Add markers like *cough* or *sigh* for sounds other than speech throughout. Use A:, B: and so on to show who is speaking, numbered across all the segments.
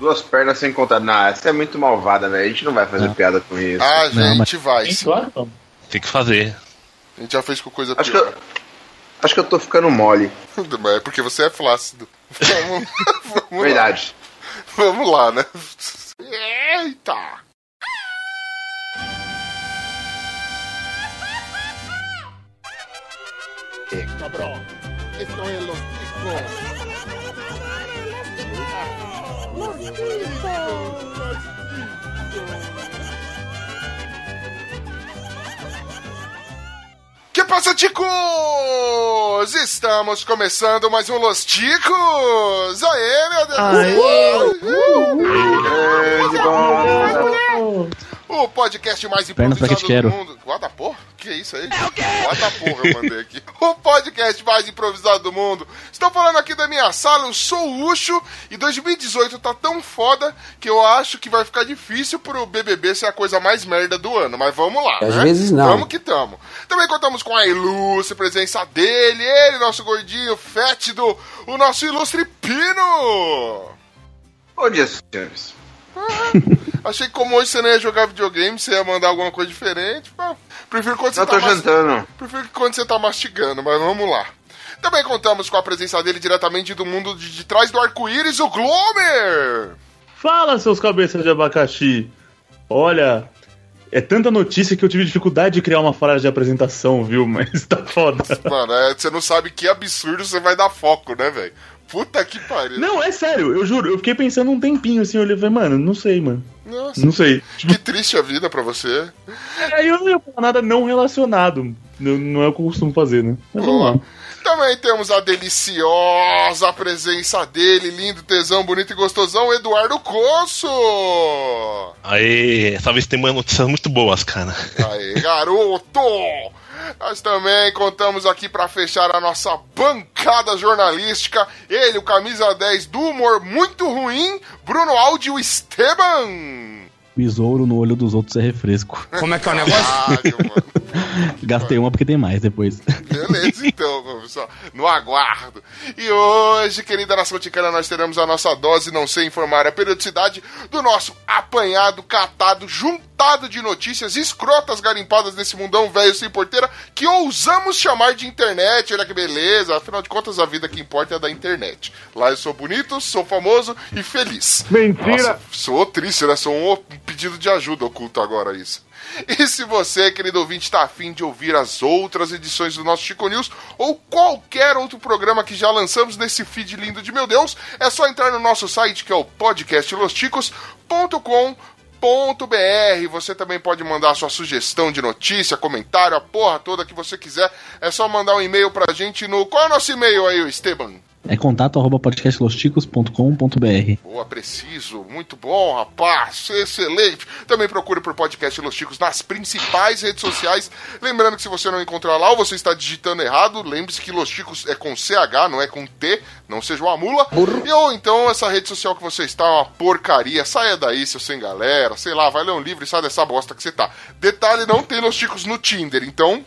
A: Duas pernas sem contar. Não, essa é muito malvada, velho. A gente não vai fazer
B: Não.
A: piada com isso.
C: A
B: Não,
C: gente vai.
D: Tem
C: sim.
D: claro.
E: Tem que fazer.
C: A gente já fez com coisa
A: Acho que,
C: pior.
A: eu, acho que eu tô ficando mole. *laughs*
C: Mas é porque você é flácido. Vamos, *laughs* vamos lá.
A: Verdade.
C: Vamos lá, né? Eita!
D: Cabrão.
C: Esto es los chicos. Que passa, ticos? Estamos começando mais um Los Ticos! Aê, meu Deus!
A: Grande bom.
C: O podcast mais
B: Pernas pra que te
C: improvisado do mundo. The porra? Que é isso aí? É o quê? The porra eu mandei aqui. *laughs* O podcast mais improvisado do mundo. Estou falando aqui da minha sala, eu sou o Ucho e 2018 tá tão foda que eu acho que vai ficar difícil pro BBB ser a coisa mais merda do ano. Mas vamos lá,
F: Às
C: né?
F: vezes não.
C: Vamos que tamo. Também contamos com a ilustre presença dele, ele, nosso gordinho fétido, o nosso ilustre Pino.
A: Bom dia, senhores. *laughs*
C: Achei que como hoje você não ia jogar videogame, você ia mandar alguma coisa diferente. Prefiro quando você
A: Eu
C: tá
A: tô jantando.
C: Prefiro quando você tá mastigando, mas vamos lá. Também contamos com a presença dele diretamente do mundo de, de trás do arco-íris, o Glomer!
D: Fala, seus cabeças de abacaxi. Olha, é tanta notícia que eu tive dificuldade de criar uma frase de apresentação, viu? *laughs* Mas tá foda.
C: Mano, é, você não sabe que absurdo você vai dar foco, né, velho? Puta que pariu.
D: Não, é sério, eu juro. Eu fiquei pensando um tempinho assim, eu olhei e falei, mano, não sei, mano.
C: Nossa,
D: Não sei.
C: que triste a vida pra você.
D: Aí eu não ia falar nada não relacionado. Não, não é o que eu costumo fazer, né? Mas vamos lá.
C: Também temos a deliciosa presença dele, lindo, tesão, bonito e gostosão, Eduardo Coço!
E: Aê, essa vez tem umas notícias muito boas, cara.
C: Aê, garoto! Nós também contamos aqui pra fechar a nossa bancada jornalística, ele, o camisa 10 do humor muito ruim, Bruno Aldi, o Esteban!
B: Besouro no olho dos outros é refresco.
F: Como é que é o negócio? *laughs*
C: Caralho, mano. *laughs*
B: Gastei uma porque tem mais depois.
C: Beleza, então, pessoal. No aguardo. E hoje, querida nação ticana, nós teremos a nossa dose, não sei informar a periodicidade, do nosso apanhado, catado, juntado de notícias escrotas garimpadas nesse mundão velho sem porteira que ousamos chamar de internet. Olha que beleza. Afinal de contas, a vida que importa é da internet. Lá eu sou bonito, sou famoso e feliz.
D: Mentira!
C: Nossa, sou triste, né? Sou um pedido de ajuda oculto agora isso. *laughs* E se você, querido ouvinte, está afim de ouvir as outras edições do nosso Chico News ou qualquer outro programa que já lançamos nesse feed lindo de meu Deus, é só entrar no nosso site que é o podcastlosticos.com.br. Você também pode mandar sua sugestão de notícia, comentário, a porra toda que você quiser. É só mandar um e-mail pra gente no. Qual é o nosso e-mail aí, Esteban?
B: É contato arroba podcastlosticos.com.br.
C: Boa, preciso, muito bom, rapaz, excelente. Também procure por Podcast Los Chicos nas principais redes sociais. Lembrando que se você não encontrar lá ou você está digitando errado, lembre-se que Los Chicos é com CH, não é com T, não seja uma mula. E ou então essa rede social que você está é uma porcaria, saia daí, seu sem galera, sei lá, vai ler um livro e sai dessa bosta que você tá. Detalhe, não tem Los Chicos no Tinder, então...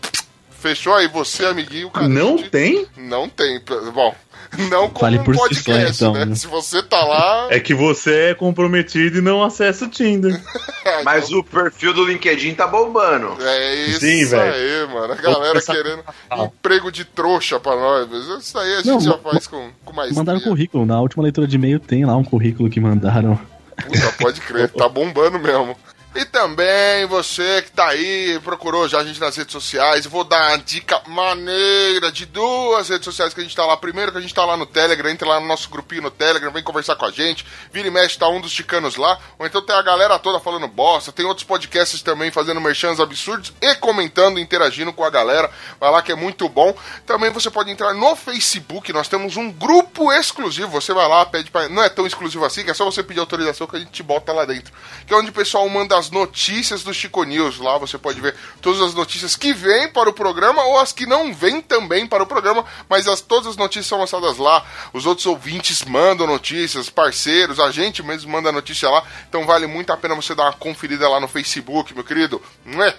C: Fechou aí, você, amiguinho. cara,
D: Não
C: de-
D: tem?
C: Não tem. Bom, *laughs* não como
B: Fale
C: um
B: por si
C: podcast,
B: só, então,
C: né?
B: né?
C: Se você tá lá.
D: É que você é comprometido e não acessa o Tinder. *laughs*
A: Mas o perfil do LinkedIn tá bombando.
C: É isso
D: Sim, velho.
C: aí, mano. A galera querendo
D: a falar. *laughs*
C: emprego de trouxa pra nós. Mas isso aí a gente
B: Não,
C: já faz com, com mais.
B: Mandaram currículo. Na última leitura de e-mail tem lá um currículo que mandaram.
C: Puta, pode crer, tá bombando mesmo. E também você que tá aí, procurou já a gente nas redes sociais, vou dar uma dica maneira de duas redes sociais que a gente tá lá. Primeiro que a gente tá lá no Telegram, entra lá no nosso grupinho no Telegram, vem conversar com a gente, vira e mexe, tá um dos ticanos lá, ou então tem a galera toda falando bosta, tem outros podcasts também fazendo merchans absurdos e comentando, interagindo com a galera, vai lá que é muito bom. Também você pode entrar no Facebook, nós temos um grupo exclusivo, você vai lá, pede pra... Não é tão exclusivo assim, que é só você pedir autorização que a gente te bota lá dentro. Que é onde o pessoal manda as notícias do Chico News. Lá você pode ver todas as notícias que vêm para o programa ou as que não vêm também para o programa, mas as, todas as notícias são lançadas lá. Os outros ouvintes mandam notícias, parceiros, a gente mesmo manda notícia lá. Então vale muito a pena você dar uma conferida lá no Facebook, meu querido. É?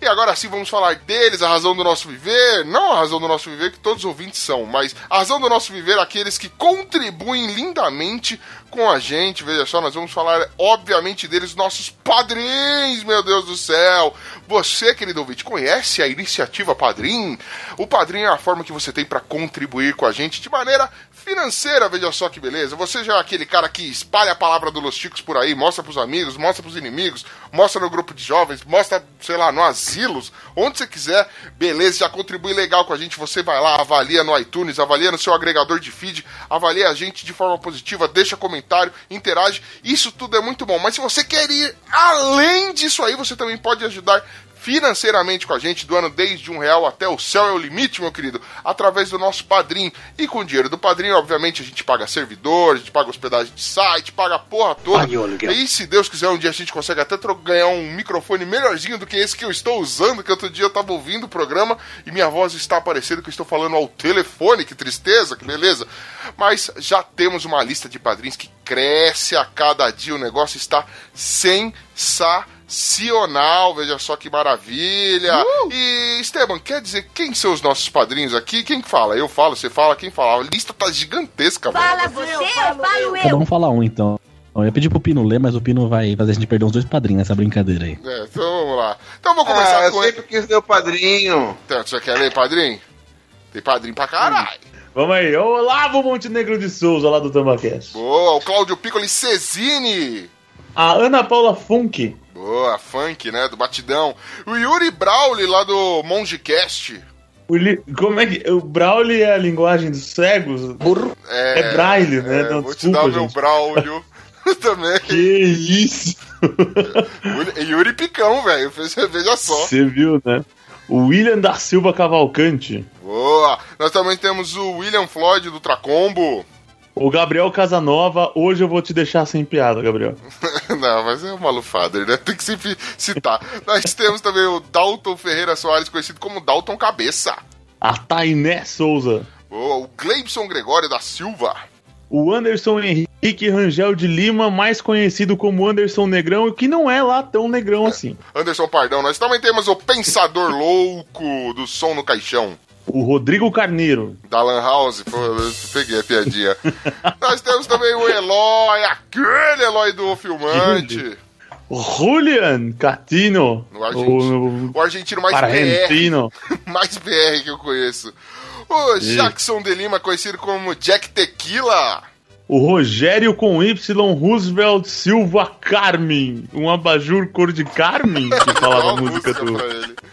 C: E agora sim vamos falar deles, a razão do nosso viver. Não a razão do nosso viver, que todos os ouvintes são, mas a razão do nosso viver, aqueles que contribuem lindamente com a gente. Veja só, nós vamos falar, obviamente, deles, nossos padrinhos, meu Deus do céu. Você, querido ouvinte, conhece a iniciativa Padrim? O Padrim é a forma que você tem para contribuir com a gente de maneira financeira, veja só que beleza. Você já é aquele cara que espalha a palavra do Los Chicos por aí, mostra pros amigos, mostra pros inimigos, mostra no grupo de jovens, mostra, sei lá, no asilos, onde você quiser, beleza, já contribui legal com a gente. Você vai lá, avalia no iTunes, avalia no seu agregador de feed, avalia a gente de forma positiva, deixa comentário, interage. Isso tudo é muito bom. Mas se você quer ir além disso aí, você também pode ajudar financeiramente com a gente, doando desde um real até o céu é o limite, meu querido, através do nosso padrinho. E com o dinheiro do padrinho, obviamente, a gente paga servidor, a gente paga hospedagem de site, paga a porra toda. E se Deus quiser, um dia a gente consegue até ganhar um microfone melhorzinho do que esse que eu estou usando, que outro dia eu tava ouvindo o programa e minha voz está aparecendo que eu estou falando ao telefone, que tristeza, que beleza. Mas já temos uma lista de padrinhos que cresce a cada dia, o negócio está sensacional, veja só que maravilha.
A: Uh!
C: E, Esteban, quer dizer quem são os nossos padrinhos aqui? Quem que fala? Eu falo, você fala, quem fala? A lista tá gigantesca, mano.
F: Fala você, eu falo
B: Cada
F: eu.
B: um fala um, então. Eu ia pedir pro Pino ler, mas o Pino vai fazer a gente perder uns dois padrinhos nessa brincadeira aí.
C: É, então vamos lá. Então vamos começar
A: Ah, eu
C: com ele.
A: sempre quis ser o padrinho.
C: Então, você quer ler, padrinho? Tem padrinho pra caralho.
D: Vamos aí, Olavo Montenegro de Souza, lá do Tambacast.
C: Boa, o Cláudio Piccoli Cesini.
D: A Ana Paula Funk.
C: Boa, funk, né? Do Batidão. O Yuri Brauli, lá do Mongecast.
D: O li- Como é que. O Braille é a linguagem dos cegos?
C: É,
D: É braille, né?
C: é,
D: Não,
C: vou te
D: desculpa,
C: dar meu
D: gente.
C: Braulio *laughs* também.
D: Que isso?
C: Yuri- Yuri Picão, velho. Veja só.
D: Você viu, né? O William da Silva Cavalcante.
C: Boa. Nós também temos o William Floyd do Tracombo.
D: O Gabriel Casanova, hoje eu vou te deixar sem piada, Gabriel. *laughs*
C: Não, mas é o Malufader, né? Tem que sempre citar. Nós temos também o Dalton Ferreira Soares, conhecido como Dalton Cabeça.
D: A Tainé Souza.
C: Boa. O Gleibson Gregório da Silva.
D: O Anderson Henrique Rangel de Lima, mais conhecido como Anderson Negrão, que não é lá tão negrão assim.
C: Anderson Pardão. Nós também temos o Pensador Louco do Som no Caixão.
D: O Rodrigo Carneiro.
C: Da Lan House, pô, peguei a piadinha. *laughs* Nós temos também o Eloy, aquele Eloy do Filmante.
D: Julian Catino.
C: O argentino,
D: O,
C: o argentino mais BR, *laughs* mais BR que eu conheço. O Jackson de Lima, conhecido como Jack Tequila.
D: O Rogério com Y Roosevelt Silva Carmen. Um abajur cor de Carmen, que falava a música do,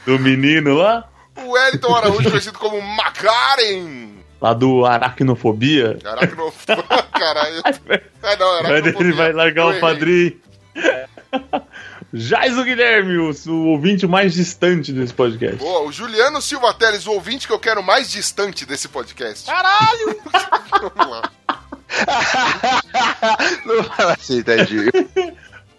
D: do menino lá.
C: O Wellington Araújo, conhecido como Macaren.
D: Lá do Aracnofobia.
C: Aracnofobia. *laughs* Caralho. É, não, aracnofobia.
D: ele vai largar o padrinho. Jaiso Guilherme, o, o ouvinte mais distante desse podcast.
C: Boa, o Juliano Silva Teles, o ouvinte que eu quero mais distante desse podcast. Caralho! *laughs* Vamos lá.
A: Não fala assim, tadinho.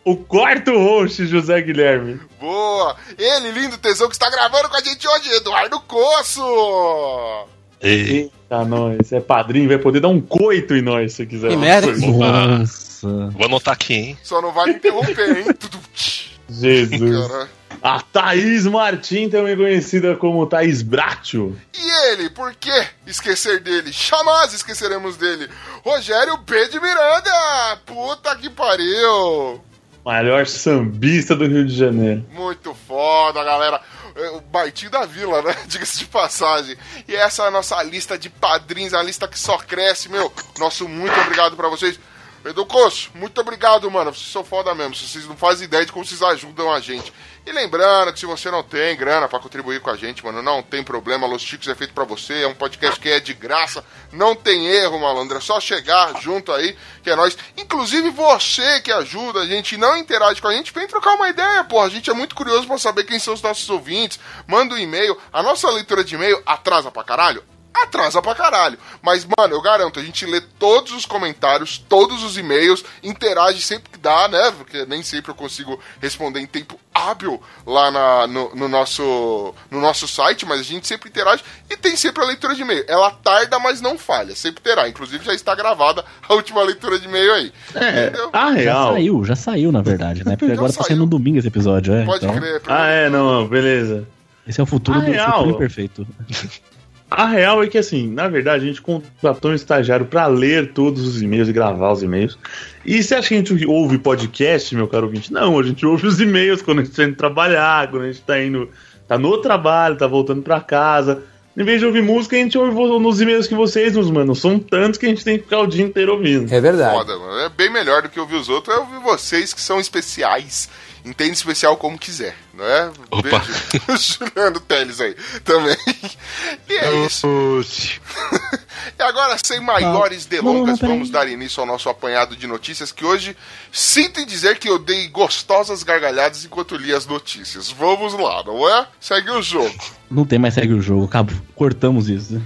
D: O quarto host, José Guilherme.
C: Boa! Ele, lindo tesão, que está gravando com a gente hoje, Eduardo Coço!
E: E,
D: Eita, nós. É padrinho, vai poder dar um coito em nós se quiser.
G: Que merda.
B: Nossa.
E: vou anotar aqui, hein?
C: Só não vai me interromper, hein? *laughs*
D: Jesus. A Thaís Martim, também conhecida como Thaís Bratio.
C: E ele, por que esquecer dele? Jamais esqueceremos dele. Rogério B. de Miranda! Puta que pariu!
D: Maior sambista do Rio de Janeiro.
C: Muito foda, galera. É, O Bartinho da Vila, né? *laughs* Diga-se de passagem. E essa é a nossa lista de padrinhos, a lista que só cresce, meu. Nosso muito obrigado pra vocês. Edu Coço, muito obrigado, mano. Vocês são foda mesmo. Vocês não fazem ideia de como vocês ajudam a gente. E lembrando que se você não tem grana pra contribuir com a gente, mano, não tem problema. Los Chicos é feito pra você. É um podcast que é de graça. Não tem erro, malandro. É só chegar junto aí, que é nós. Inclusive você que ajuda a gente não interage com a gente, vem trocar uma ideia, porra. A gente é muito curioso pra saber quem são os nossos ouvintes. Manda um e-mail. A nossa leitura de e-mail atrasa pra caralho? Atrasa pra caralho. Mas, mano, eu garanto, a gente lê todos os comentários, todos os e-mails, interage sempre que dá, né? Porque nem sempre eu consigo responder em tempo hábil lá na- no, no nosso, no nosso site, mas a gente sempre interage e tem sempre a leitura de e-mail. Ela tarda, mas não falha, sempre terá. Inclusive já está gravada a última leitura de e-mail aí.
D: É,
C: Entendeu?
D: a
B: Já
D: real.
B: saiu, já saiu, na verdade, né? Porque agora tá
C: saiu.
B: saindo no domingo esse episódio, é.
C: Pode
B: então,
C: crer.
D: Ah, é, não, beleza.
B: Esse é o futuro
D: Ah,
B: do
D: real?
B: futuro imperfeito. *laughs*
D: A real é que, assim, na verdade, a gente contratou um estagiário pra ler todos os e-mails e gravar os e-mails. E você acha que a gente ouve podcast, meu caro ouvinte? Não, a gente ouve os e-mails quando a gente tá indo trabalhar, quando a gente tá indo. tá no trabalho, tá voltando pra casa. Em vez de ouvir música, a gente ouve nos e-mails que vocês nos mandam. São tantos que a gente tem que ficar o dia inteiro ouvindo.
F: É verdade.
C: Foda, mano. É bem melhor do que ouvir os outros. É ouvir vocês que são especiais. Entende especial como quiser, não é?
E: Opa.
C: Beijo. Juliano Teles aí também. *laughs* E é isso. *laughs* E agora, sem maiores
B: não, não,
C: delongas, vamos dar início ao nosso apanhado de notícias que hoje sinto em dizer que eu dei gostosas gargalhadas enquanto li as notícias. Vamos lá, não é? Segue o jogo.
B: Não tem mais segue o jogo, acabou. Cortamos isso.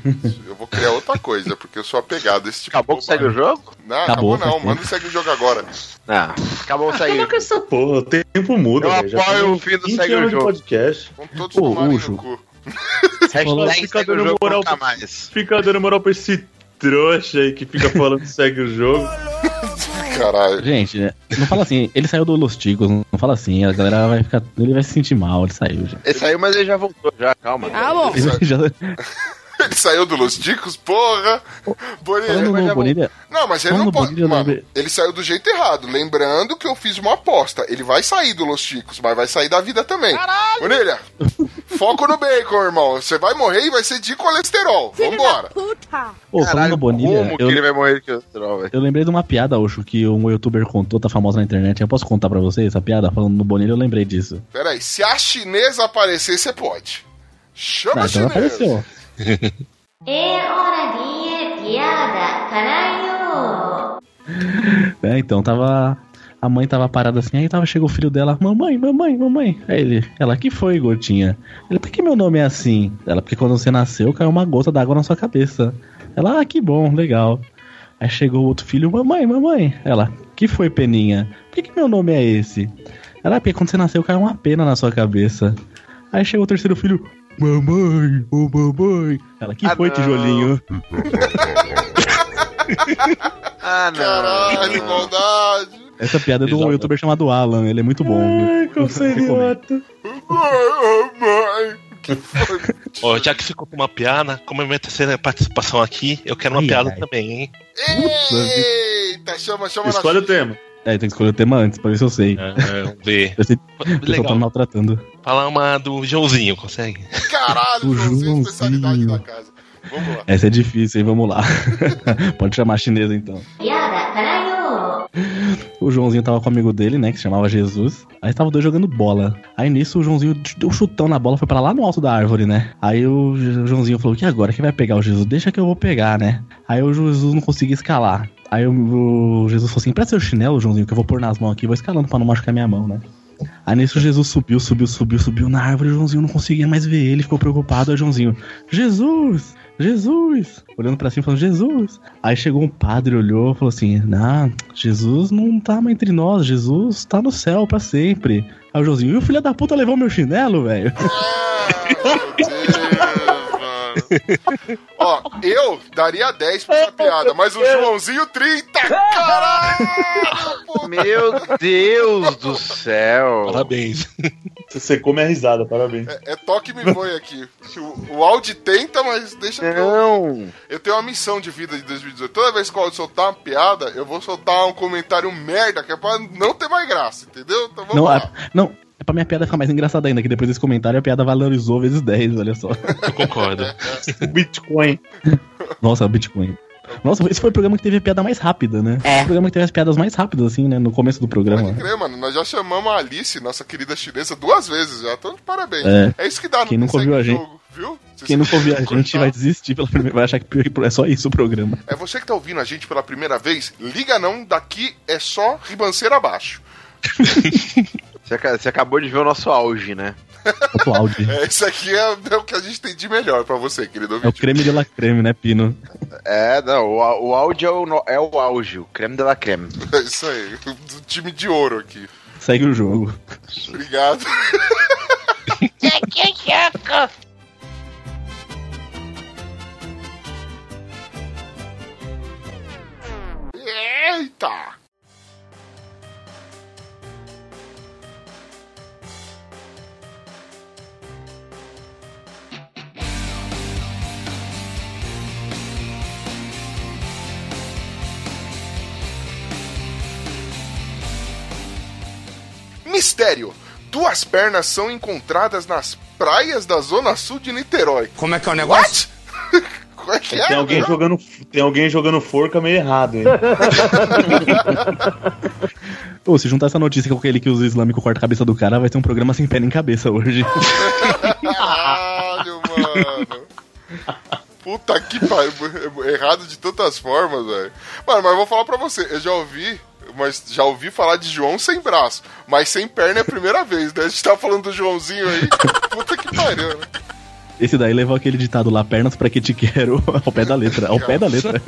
C: Eu vou criar outra coisa, porque eu sou apegado a esse tipo
A: Acabou
C: de
A: que segue o jogo?
C: Não, acabou,
B: Acabou,
C: não. Manda o segue o jogo agora.
A: Não, acabou que segue
D: Acaba com essa porra, o tempo muda,
A: Eu.
D: Já
A: apoio o fim do
D: 20
A: Segue o Jogo.
D: podcast.
C: Vamos todos
B: Ô,
C: tomarem
B: Ucho.
C: no cu.
B: Falou-
D: fica dando
A: jogo
D: moral
A: nunca
D: pra-
A: mais.
D: Fica dando moral pra esse trouxa aí que fica falando que segue o jogo.
C: Caralho.
B: Gente, né, não fala assim, ele saiu do Los Ticos, não fala assim, a galera vai ficar. Ele vai se sentir mal, ele saiu já.
A: Ele saiu, mas ele já voltou, já, calma.
G: Ah, bom.
B: Ele já *laughs* *laughs*
C: Ele saiu do Los Ticos, porra! Bonilha.
B: falando
A: mas já
B: no Bonilha,
C: Não, mas ele não pode.
B: Bonilha,
C: Mano, ele saiu do jeito errado. Lembrando que eu fiz uma aposta. Ele vai sair do Los Ticos, mas vai sair da vida também. Caralho! Bonilha, foco no bacon, irmão. Você vai morrer e vai ser de colesterol. Vambora.
G: Puta!
B: Ô,
A: Caralho,
B: no Bonilha,
A: como que
B: eu,
A: ele vai morrer de colesterol, velho?
B: eu lembrei de uma piada, Oxo, que um youtuber contou, tá famosa na internet. Eu posso contar pra vocês essa piada? Falando no Bonilha, eu lembrei disso.
C: Pera aí, se a chinesa aparecer, você pode. Chama
B: Ah,
C: a
B: então ela
C: chinesa.
B: apareceu.
H: É hora de piada, caralho!
B: É, então, tava. A mãe tava parada assim, aí tava, chegou o filho dela, mamãe, mamãe, mamãe. Aí ele, ela, que foi, gotinha? Ele, por que meu nome é assim? Ela, porque quando você nasceu, caiu uma gota d'água na sua cabeça. Ela, ah, que bom, legal. Aí chegou outro filho, mamãe, mamãe. Ela, que foi, peninha? Por que, que meu nome é esse? Ela, porque quando você nasceu, caiu uma pena na sua cabeça. Aí chegou o terceiro filho, mamãe, ô mamãe. Ela, que
A: Ah,
B: foi,
A: não.
B: tijolinho? *laughs*
A: Ah, não.
C: Caralho, maldade.
B: Essa piada é de um
E: Exato.
B: youtuber chamado Alan, ele é muito bom.
D: Ai, como
C: foi?
E: Ó, já que ficou com uma piada, como é minha terceira participação aqui, eu quero uma
B: Ai,
E: piada
B: ai.
E: também, hein?
C: Eita, chama, chama
D: Escolhe o tema.
B: É, tem que escolher o tema antes, pra ver se eu sei.
E: É, vamos ver.
B: Eu sei tá
E: Legal.
B: me maltratando.
E: Falar uma do Joãozinho, consegue?
C: Caralho, *laughs*
B: O
C: Joãozinho, especialidade da casa. Vamos lá.
B: Essa é difícil, hein? Vamos lá. *laughs* Pode chamar a chinesa então.
H: Piada, caralho!
B: O Joãozinho tava com um amigo dele, né? Que se chamava Jesus. Aí tava dois jogando bola. Aí nisso o Joãozinho deu um chutão na bola, foi pra lá no alto da árvore, né? Aí o Jo- Joãozinho falou: que agora? Quem vai pegar o Jesus? Deixa que eu vou pegar, né? Aí o Jesus não conseguia escalar. Aí o, Jesus falou assim: presta seu chinelo, Joãozinho, que eu vou pôr nas mãos aqui, vou escalando pra não machucar minha mão, né? Aí nisso Jesus subiu, subiu, subiu, subiu na árvore, o Joãozinho não conseguia mais ver ele, ficou preocupado. Aí Joãozinho, Jesus! Jesus! Olhando pra cima, falando, Jesus! Aí chegou um padre, olhou, falou assim: Não, Jesus não tá mais entre nós, Jesus tá no céu pra sempre. Aí o Joãozinho, e o filho da puta levou meu chinelo, velho?
C: Ó, eu daria 10 pra essa piada, mas o Joãozinho 30. Caralho! puta.
A: Meu Deus do céu.
E: Parabéns.
D: Você secou minha risada, parabéns.
C: É, é toque me foi aqui. O, o Audi tenta, mas deixa que eu,
A: Não.
C: eu tenho uma missão de vida de 2018. Toda vez que eu soltar uma piada, eu vou soltar um comentário merda, que é pra não ter mais graça, entendeu? Então vamos
B: Não,
C: lá.
B: é, não, pra minha piada ficar mais engraçada ainda, que depois desse comentário a piada valorizou vezes 10, olha só.
E: Eu concordo. *laughs*
D: Bitcoin.
B: Nossa, o Bitcoin. Nossa, esse foi o programa que teve a piada mais rápida, né? É. O programa que teve as piadas mais rápidas, assim, né? No começo do programa.
C: Pode crer, mano. Nós já chamamos a Alice, nossa querida chinesa, duas vezes já. Então, parabéns.
B: É.
C: É, isso que dá no
B: Quem nunca ouviu a
C: o
B: gente-
C: Jogo, viu?
B: Quem nunca ouvir a *laughs* gente vai desistir pela primeira, vai achar que é só isso o programa.
C: É você que tá ouvindo a gente pela primeira vez? Liga não, daqui é só ribanceira abaixo. *laughs*
A: Você, aca- você acabou de ver o nosso auge, né?
B: Outro áudio.
C: É, isso aqui é, é o que a gente tem de melhor pra você, querido
B: É o
C: ouvinte.
B: creme de la creme, né, Pino?
A: É, não, o, au- o auge é o, é o auge, o creme de la creme.
C: É isso aí, do time de ouro aqui.
B: Segue o jogo.
C: Obrigado. *laughs* Eita! Mistério. Duas pernas são encontradas nas praias da zona sul de Niterói.
F: Como é que é o negócio?
C: What? *laughs* Como é que é?
D: Tem alguém, jogando, tem alguém jogando forca meio errado, hein? *laughs*
B: Ô, se juntar essa notícia com aquele que usa islâmico corta a cabeça do cara, vai ter um programa sem pé nem cabeça hoje.
C: Caralho, mano. Puta que pariu. Errado de tantas formas, velho. Mano, mas eu vou falar pra você. Eu já ouvi, mas já ouvi falar de João sem braço. Mas sem perna é a primeira vez, né? A gente tava falando do Joãozinho aí. Puta que pariu, né?
B: Esse daí levou aquele ditado lá, pernas pra que te quero, *laughs* ao pé da letra. Ao pé da letra.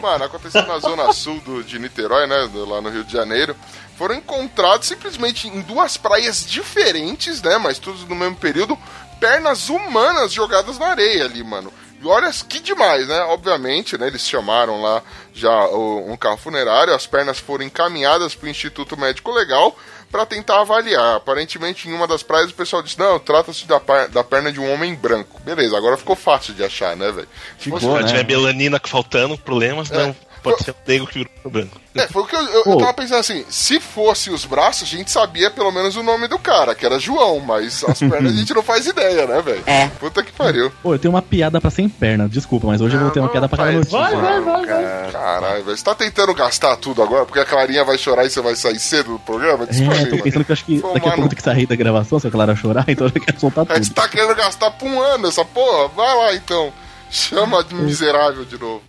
C: Mano, aconteceu na zona sul do, de Niterói, né? do- Lá no Rio de Janeiro. Foram encontrados simplesmente em duas praias diferentes, né? Mas todos no mesmo período, pernas humanas jogadas na areia ali, mano. Olha que demais, né? Obviamente, né? Eles chamaram lá já o- um carro funerário, as pernas foram encaminhadas pro Instituto Médico Legal para tentar avaliar. Aparentemente, em uma das praias, o pessoal disse: não, trata-se da, da perna de um homem branco. Beleza, agora ficou fácil de achar, né, velho?
E: Se
B: Ficou, né?
E: tiver melanina faltando, problemas, não. Pode ser o negro que virou branco.
C: É, foi o que eu, eu, eu tava pensando assim, se fosse os braços, a gente sabia pelo menos o nome do cara, que era João, mas as *laughs* pernas a gente não faz ideia, né, velho? É. Puta que pariu.
B: Pô, eu tenho uma piada pra sem perna, desculpa, mas hoje eu vou ter uma piada pra cada
C: Faz-
B: notícia.
C: Vai, vai, vai, Caralho, velho. Você tá tentando gastar tudo agora, porque a Clarinha vai chorar e você vai sair cedo do programa? Diz pra
B: É,
C: mim,
B: tô pensando que eu acho que
C: Pô,
B: daqui a pouco tem que sair da gravação, se a Clara chorar, *laughs* então eu quero soltar
C: É que você
B: tudo.
C: tá querendo gastar por um ano essa porra? Vai lá então. Chama de miserável de novo.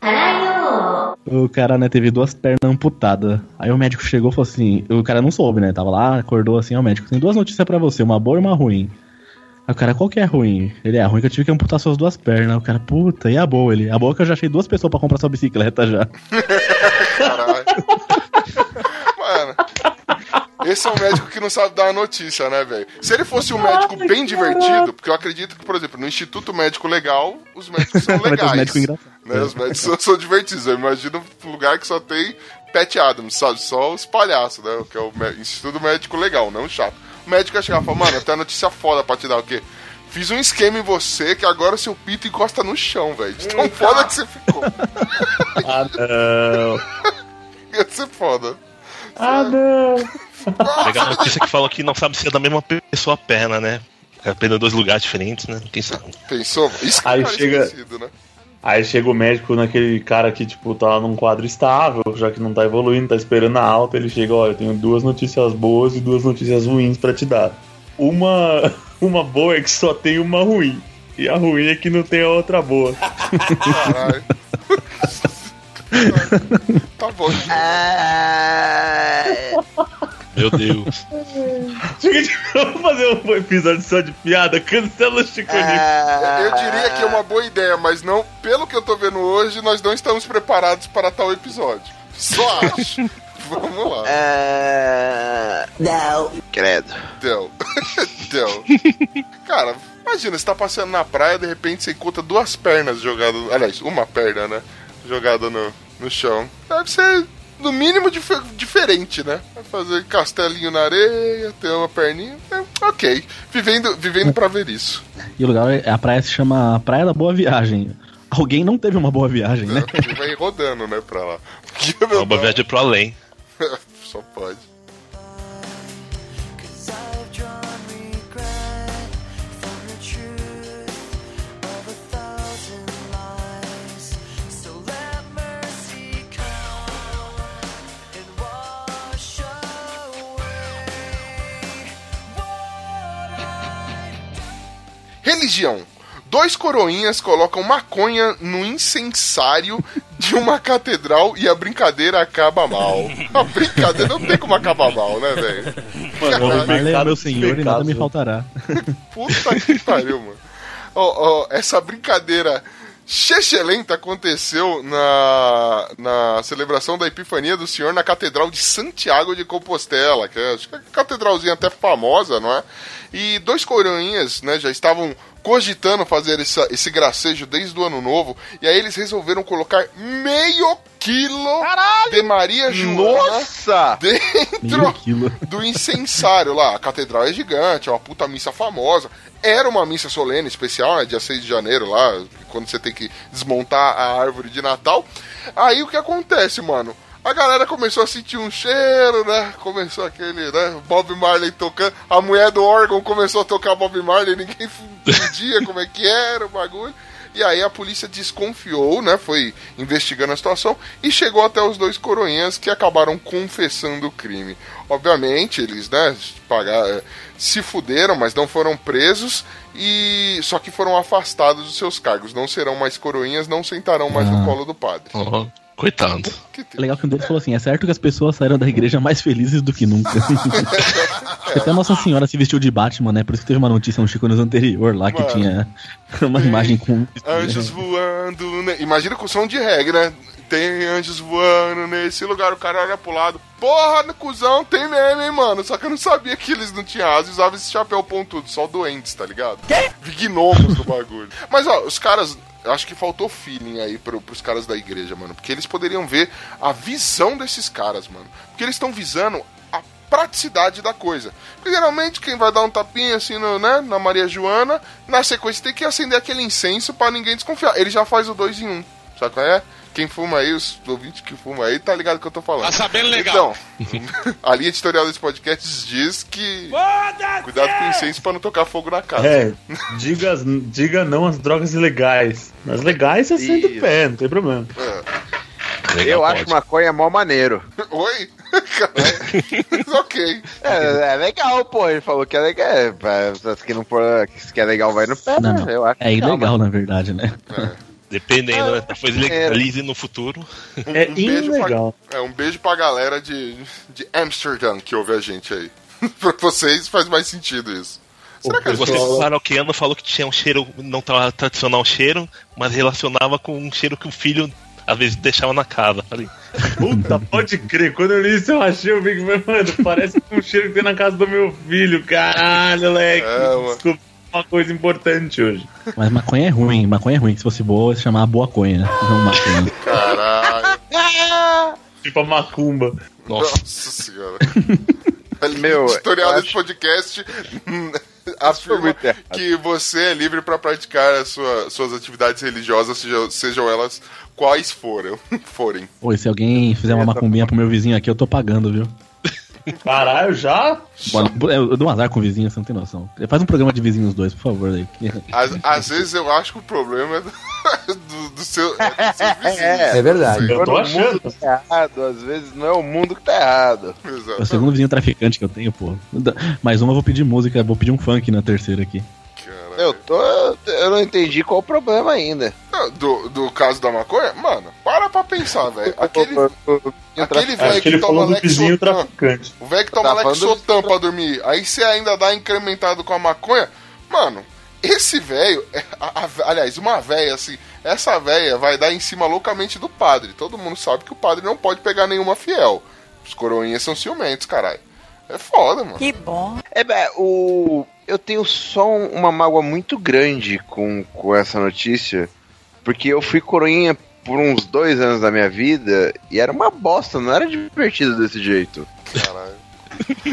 B: O cara, né, teve duas pernas amputadas. Aí o médico chegou e falou assim: o cara não soube, né? Tava lá, acordou assim, ó, o médico, tem duas notícias para você, uma boa e uma ruim. Aí o cara, qual que é ruim? Ele é, é ruim que eu tive que amputar suas duas pernas. O cara, puta, e a boa? Ele, a boa é que eu já achei duas pessoas para comprar sua bicicleta já. *laughs*
C: Caralho. Esse é um médico que não sabe dar a notícia, né, velho? Se ele fosse um médico bem divertido, porque eu acredito que, por exemplo, no Instituto Médico Legal, os médicos são *laughs* legais.
B: os médicos engraçados.
C: né? Os médicos são, são divertidos. Eu imagino um lugar que só tem Pat Adams, sabe? Só os palhaços, né? Que é o Instituto Médico Legal, não chato. O médico ia chegar e falar, mano, tem uma notícia foda pra te dar o quê? Fiz um esquema em você que agora seu pito encosta no chão, velho. De tão foda que você ficou. *laughs*
D: Ah, não. *laughs*
C: Ia ser foda.
D: Ah, não.
E: Pegar a notícia que falou que não sabe se é da mesma pessoa a perna, né? É perna em dois lugares diferentes, né? Quem sabe?
C: Pensou? Isso que
D: Aí
C: é
D: chega-
C: esquecido, né?
D: Aí chega o médico naquele cara que, tipo, tá num quadro estável, já que não tá evoluindo, tá esperando a alta, ele chega, olha, eu tenho duas notícias boas e duas notícias ruins pra te dar. Uma, *laughs* uma boa é que só tem uma ruim. E a ruim é que não tem a outra boa.
C: Caralho. *laughs* *laughs* tá bom. *laughs*
E: Meu Deus.
D: Chega de vamos fazer um episódio só de piada, cancela o Chico Nico.
C: Eu diria que é uma boa ideia, mas não, pelo que eu tô vendo hoje, nós não estamos preparados para tal episódio. Só acho. *laughs* Vamos lá.
A: Credo.
C: Deu. *laughs* Deu. Cara, imagina, você tá passeando na praia, de repente você encontra duas pernas jogadas. Aliás, uma perna, né? Jogada no, no chão. Deve ser, no mínimo, dif- diferente, né? Fazer castelinho na areia, ter uma perninha. É, ok. Vivendo, vivendo pra ver isso.
B: E o lugar, é- a praia se chama Praia da Boa Viagem. Alguém não teve uma boa viagem, né?
C: Ele vai rodando, né, pra lá. É
E: É uma viagem pro além. *laughs*
C: Só pode. Religião. Dois coroinhas colocam maconha no incensário de uma catedral e a brincadeira acaba mal. A brincadeira não tem como acabar mal, né, velho?
D: Mano,
B: Valeu, meu senhor, e nada me faltará.
C: Puta que pariu, mano. Ó, ó, essa brincadeira Chechelenta aconteceu na, na celebração da Epifania do Senhor na Catedral de Santiago de Compostela, que é, acho que é uma catedralzinha até famosa, não é? E dois coroinhas, né, já estavam cogitando fazer essa- esse gracejo desde o ano novo, e aí eles resolveram colocar meio quilo de Maria Joana
A: Nossa!
C: Dentro
B: quilo.
C: do incensário lá. A catedral é gigante, é uma puta missa famosa. Era uma missa solene especial, né, dia 6 de janeiro lá, quando você tem que desmontar a árvore de Natal. Aí o que acontece, mano? A galera começou a sentir um cheiro, né? Começou aquele, né? Bob Marley tocando. A mulher do órgão começou a tocar Bob Marley, ninguém entendia como é que era o bagulho. E aí a polícia desconfiou, né? Foi investigando a situação e chegou até os dois coroinhas que acabaram confessando o crime. Obviamente, eles, né, pagaram, se fuderam, mas não foram presos e só que foram afastados dos seus cargos. Não serão mais coroinhas, não sentarão mais no
B: Ah.
C: colo do padre.
E: Ó, coitado.
C: Que.
B: É legal que um deles falou assim: é certo que as pessoas saíram da igreja mais felizes do que nunca. *laughs* Até Nossa Senhora se vestiu de Batman, né? Por isso que teve uma notícia no Chico News anterior lá que
C: Mano.
B: tinha uma imagem com.
C: Anjos *laughs* voando. ne- Imagina com som de reggae, né? Tem anjos voando nesse lugar, o cara olha pro lado. Porra, no cuzão, tem meme, hein, mano? Só que eu não sabia que eles não tinham asas e usavam esse chapéu pontudo, só doentes, tá ligado? Quê? Gnomos no bagulho. *laughs* Mas, ó, os caras. Acho que faltou feeling aí pro, pros caras da igreja, mano. Porque eles poderiam ver a visão desses caras, mano. Porque eles estão visando a praticidade da coisa. Porque geralmente quem vai dar um tapinha assim no, né, na Maria Joana, na sequência tem que acender aquele incenso pra ninguém desconfiar. Ele já faz o dois em um. Sabe qual é? Quem fuma aí, os ouvintes que fumam aí, tá ligado o que eu tô falando.
F: Tá sabendo legal.
C: Então, *laughs* a linha editorial desse podcast diz que. Cuidado com o incenso pra não tocar fogo na casa.
D: É, diga, diga não às drogas ilegais. As legais você senta o pé, não tem problema.
C: É.
E: Legal,
A: Eu acho
E: pode.
A: maconha mó maneiro. *laughs*
C: Oi? *laughs* Ok.
A: É, é legal, pô. Ele falou que é legal. É, se que não for, se que é legal, vai no pé,
B: Não,
A: né?
B: não.
A: Eu acho
B: É
A: legal,
B: ilegal, na verdade, né?
E: Dependendo, né? Talvez legalize no futuro.
D: É
C: Um beijo pra-. É, um beijo pra galera de, de Amsterdã que ouve a gente aí. *laughs* pra vocês faz mais sentido isso. Será que
D: O pessoal-
E: paroquiano, falou que tinha um cheiro, não tra- tradicional cheiro, mas relacionava com um cheiro que o filho às vezes deixava na casa. Falei,
D: Puta, *laughs* pode crer. Quando eu li isso, eu achei o Big Man, mano, parece o cheiro que tem na casa do meu filho. Caralho, moleque.
C: É.
D: Desculpa uma coisa importante hoje.
B: Mas maconha é ruim, maconha é ruim. Se fosse boa, se chamava boa conha, não maconha. *laughs*
C: Caralho.
D: Tipo a macumba.
E: nossa,
C: Nossa senhora. *laughs*
A: Meu, *laughs*
C: editorial
A: eu
C: desse
A: acho-
C: podcast afirma que você é livre pra praticar as sua- suas atividades religiosas, sejam, sejam elas quais forem. forem.
B: Pô, e se alguém fizer uma macumbinha pro meu vizinho aqui, eu tô pagando, viu?
D: Caralho, já?
B: Mano, eu eu dou um azar com o vizinho, você não tem noção. Faz um programa de vizinhos dois, por favor. Aí.
C: Às, às vezes eu acho que o problema é do, *laughs* do, do seu, é do seu *laughs* vizinho.
A: É,
G: verdade.
D: Eu tô
A: Quando o mundo
D: achando.
A: tá errado, às vezes não é o mundo que tá errado.
B: É o
C: Exato.
B: segundo vizinho traficante que eu tenho, pô. Mais uma eu vou pedir música, vou pedir um funk na terceira aqui.
A: Eu tô. Eu não entendi qual o problema ainda.
C: Do, do caso da maconha, mano, para pra pensar, velho. *laughs* Aquele, aquele velho
D: que
C: toma Lexotan, o velho que toma Lexotan pra dormir, aí você ainda dá incrementado com a maconha, mano, esse velho, é- aliás, uma velha assim, essa velha vai dar em cima loucamente do padre. Todo mundo sabe que o padre não pode pegar nenhuma fiel. Os coroinhas são ciumentos, caralho. É foda, mano.
I: Que bom.
A: É, é, o. Eu tenho só um- uma mágoa muito grande com, com essa notícia. Porque eu fui coroinha por uns dois anos da minha vida e era uma bosta, não era divertido desse jeito.
C: Caralho.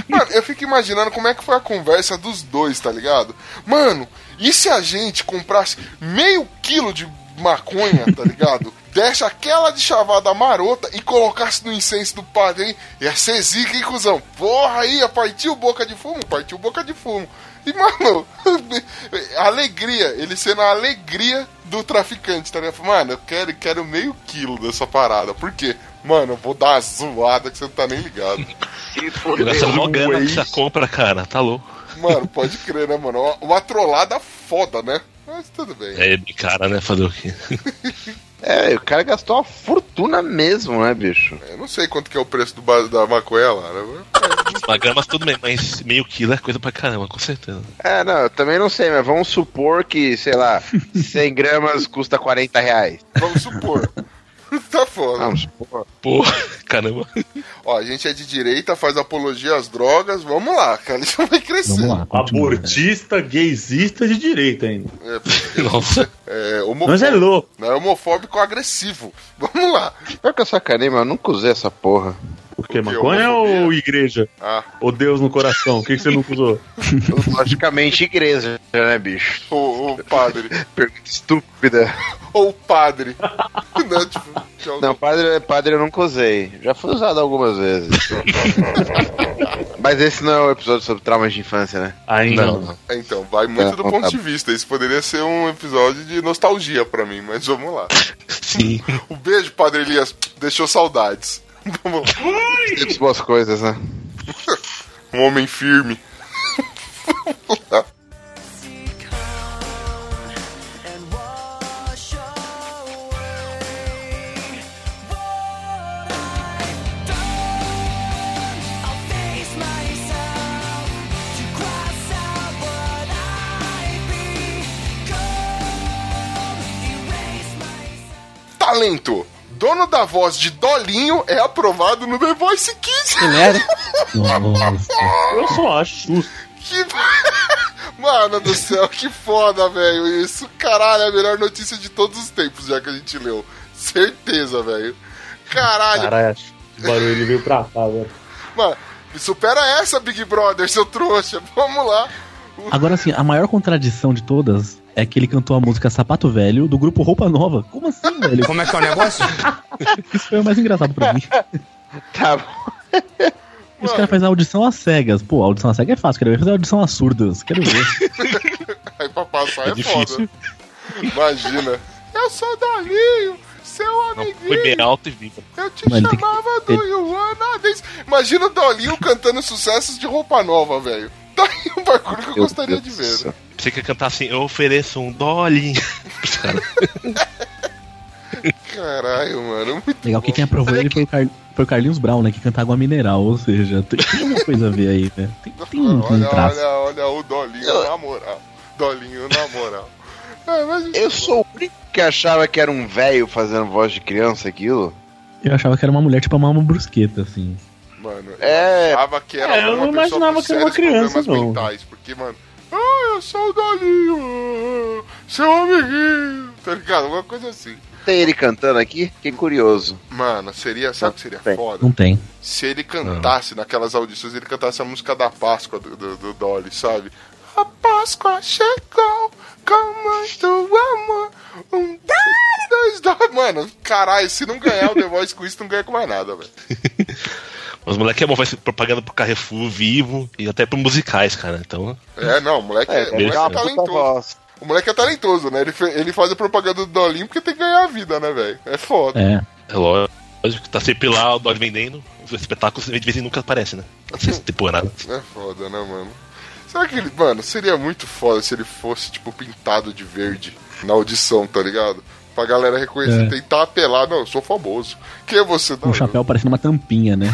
C: Mano, eu fico imaginando como é que foi a conversa dos dois, tá ligado? Mano, e se a gente comprasse meio quilo de maconha, tá ligado? Desse aquela de chavada marota e colocasse no incenso do padre, hein? Ia ser zica, hein, cuzão? Porra, aí, ia partir o boca de fumo? Partiu boca de fumo. E, mano, *laughs* alegria, ele sendo a alegria do traficante, tá ligado? Mano, eu quero, quero meio quilo dessa parada. Por quê? Mano, eu vou dar uma zoada que você não tá nem ligado. *laughs*
E: gasta mó grana que você compra, cara, tá louco.
C: Mano, pode crer, né, mano? Uma, uma trollada foda, né? Mas tudo bem.
E: É de cara, né? Fazer o quê? *laughs*
A: É, o cara gastou uma fortuna mesmo, né, bicho?
C: Eu não sei quanto que é o preço do ba- da maconha lá, né?
E: Uma grama tudo bem, mas meio quilo é coisa pra caramba, com certeza.
A: É, não, eu também não sei, mas vamos supor que, sei lá, *laughs* 100 gramas custa 40 reais.
C: Vamos supor. *laughs* tá foda.
A: Vamos supor.
E: Pô, *laughs* caramba.
C: Ó, a gente é de direita, faz apologia às drogas. Vamos lá, cara. *laughs* Isso vai crescer.
B: Vamos lá. continua.
D: Abortista, gaysista de direita ainda.
C: É, porque
E: Nossa.
C: é
D: Mas é
C: homofóbico,
D: louco.
C: não é homofóbico agressivo. Vamos lá.
A: Pior que eu sacanei, mas eu nunca usei essa porra.
D: O que? Maconha ou igreja?
C: Ah,
D: Ou Deus no coração? O que, que você nunca usou? *laughs*
A: Logicamente, igreja, né, bicho?
C: o, o padre.
A: Pergunta estúpida.
C: Ou o padre. *laughs* Não, tipo.
A: Não, padre, padre eu nunca usei. Já foi usado algumas vezes. *laughs* Mas esse não é o episódio sobre traumas de infância, né?
D: Ainda
E: Não,
D: não.
E: não.
C: Então, vai muito
A: É,
C: do
A: tá
C: ponto
A: bom.
C: de vista. Isso poderia ser um episódio de nostalgia pra mim, mas vamos lá.
E: Sim.
C: Um beijo, Padre Elias. Deixou saudades. Vamos lá.
A: Muitas boas coisas, né?
C: Um homem firme. Talento. Dono da voz de Dolinho é aprovado no The Voice Kids.
A: Ele era?
B: Nossa.
D: Eu só acho justo.
C: Que... *laughs* Mano do céu, que foda, velho. Isso, caralho, é a melhor notícia de todos os tempos, já que a gente leu. Certeza, velho. Caralho,
D: Caralho, acho que esse barulho ele veio pra cá, velho.
C: mano. Supera essa, Big Brother, seu trouxa. *laughs* Vamos lá.
B: Agora, assim, a maior contradição de todas é que ele cantou a música Sapato Velho do grupo Roupa Nova. Como assim, velho?
F: Como é que é o negócio? *laughs*
B: Isso foi o mais engraçado pra mim.
A: Tá bom.
B: Os caras fazem audição às cegas. Pô, a audição às cegas é fácil, quero ver fazer audição às surdas. Quero ver. *laughs*
C: Aí pra passar é,
E: É difícil.
C: foda. Imagina. Eu sou Dolinho, seu
E: Não, foi
C: amiguinho.
E: bem alto e viva.
C: Eu te
B: Mano, tem que-
C: chamava do Yuana. Dance. Imagina o Dolinho cantando sucessos de roupa nova, velho. Tá aí um bagulho que eu
A: Meu
C: gostaria
A: Deus
C: de ver.
A: céu.
E: Você quer cantar assim, eu ofereço um dolinho.
C: Caralho, mano. Muito
B: Legal que quem aprovou ele foi o, Car... foi o Carlinhos Brown, né? Que canta água mineral. Ou seja, tem, alguma coisa a ver aí, né? Tem, tem um, um
C: olha,
B: traço.
C: olha, olha o Dolinho na moral. Dolinho na moral. *laughs* É, mas
A: Eu sou o único que achava que era um velho fazendo voz de criança aquilo.
B: Eu achava que era uma mulher tipo uma brusqueta, assim.
C: Mano,
A: É.
C: eu achava que era
D: É, eu não imaginava que era uma criança, não.
C: mentais, porque, mano, ah, eu sou o Dolinho, seu amiguinho, tá ligado? Uma coisa assim.
A: Tem ele cantando aqui? Fiquei curioso.
C: Mano, seria, sabe o que seria
A: Tem.
C: foda?
B: Não tem.
C: Se ele cantasse naquelas audições, ele cantasse a música da Páscoa do, do, do Dolly, sabe? A Páscoa chegou com muito amor. Um, dois, dois. Mano, caralho, se não ganhar o The Voice com isso, não ganha com mais nada, velho. *laughs*
E: Os moleques é bom, vai ser propaganda pro Carrefour vivo e até pro musicais, cara. Então,
C: É, não, o moleque é,
A: É,
C: o moleque é
A: puta
C: talentoso.
A: voz.
C: O moleque é talentoso, né? Ele, ele faz a propaganda do Dolinho porque tem que ganhar a vida, né, velho? É foda.
B: É.
E: é lógico, tá sempre lá o Dolly vendendo. Os espetáculos de vez em nunca aparecem, né? Não sei se temporada.
C: É foda, né, mano? Será que ele, mano, seria muito foda se ele fosse, tipo, pintado de verde na audição, tá ligado? Pra galera reconhecer,
B: É.
C: tentar apelar. Não, eu sou famoso. Quem é você? Não,
B: Um chapéu parecendo uma tampinha, né?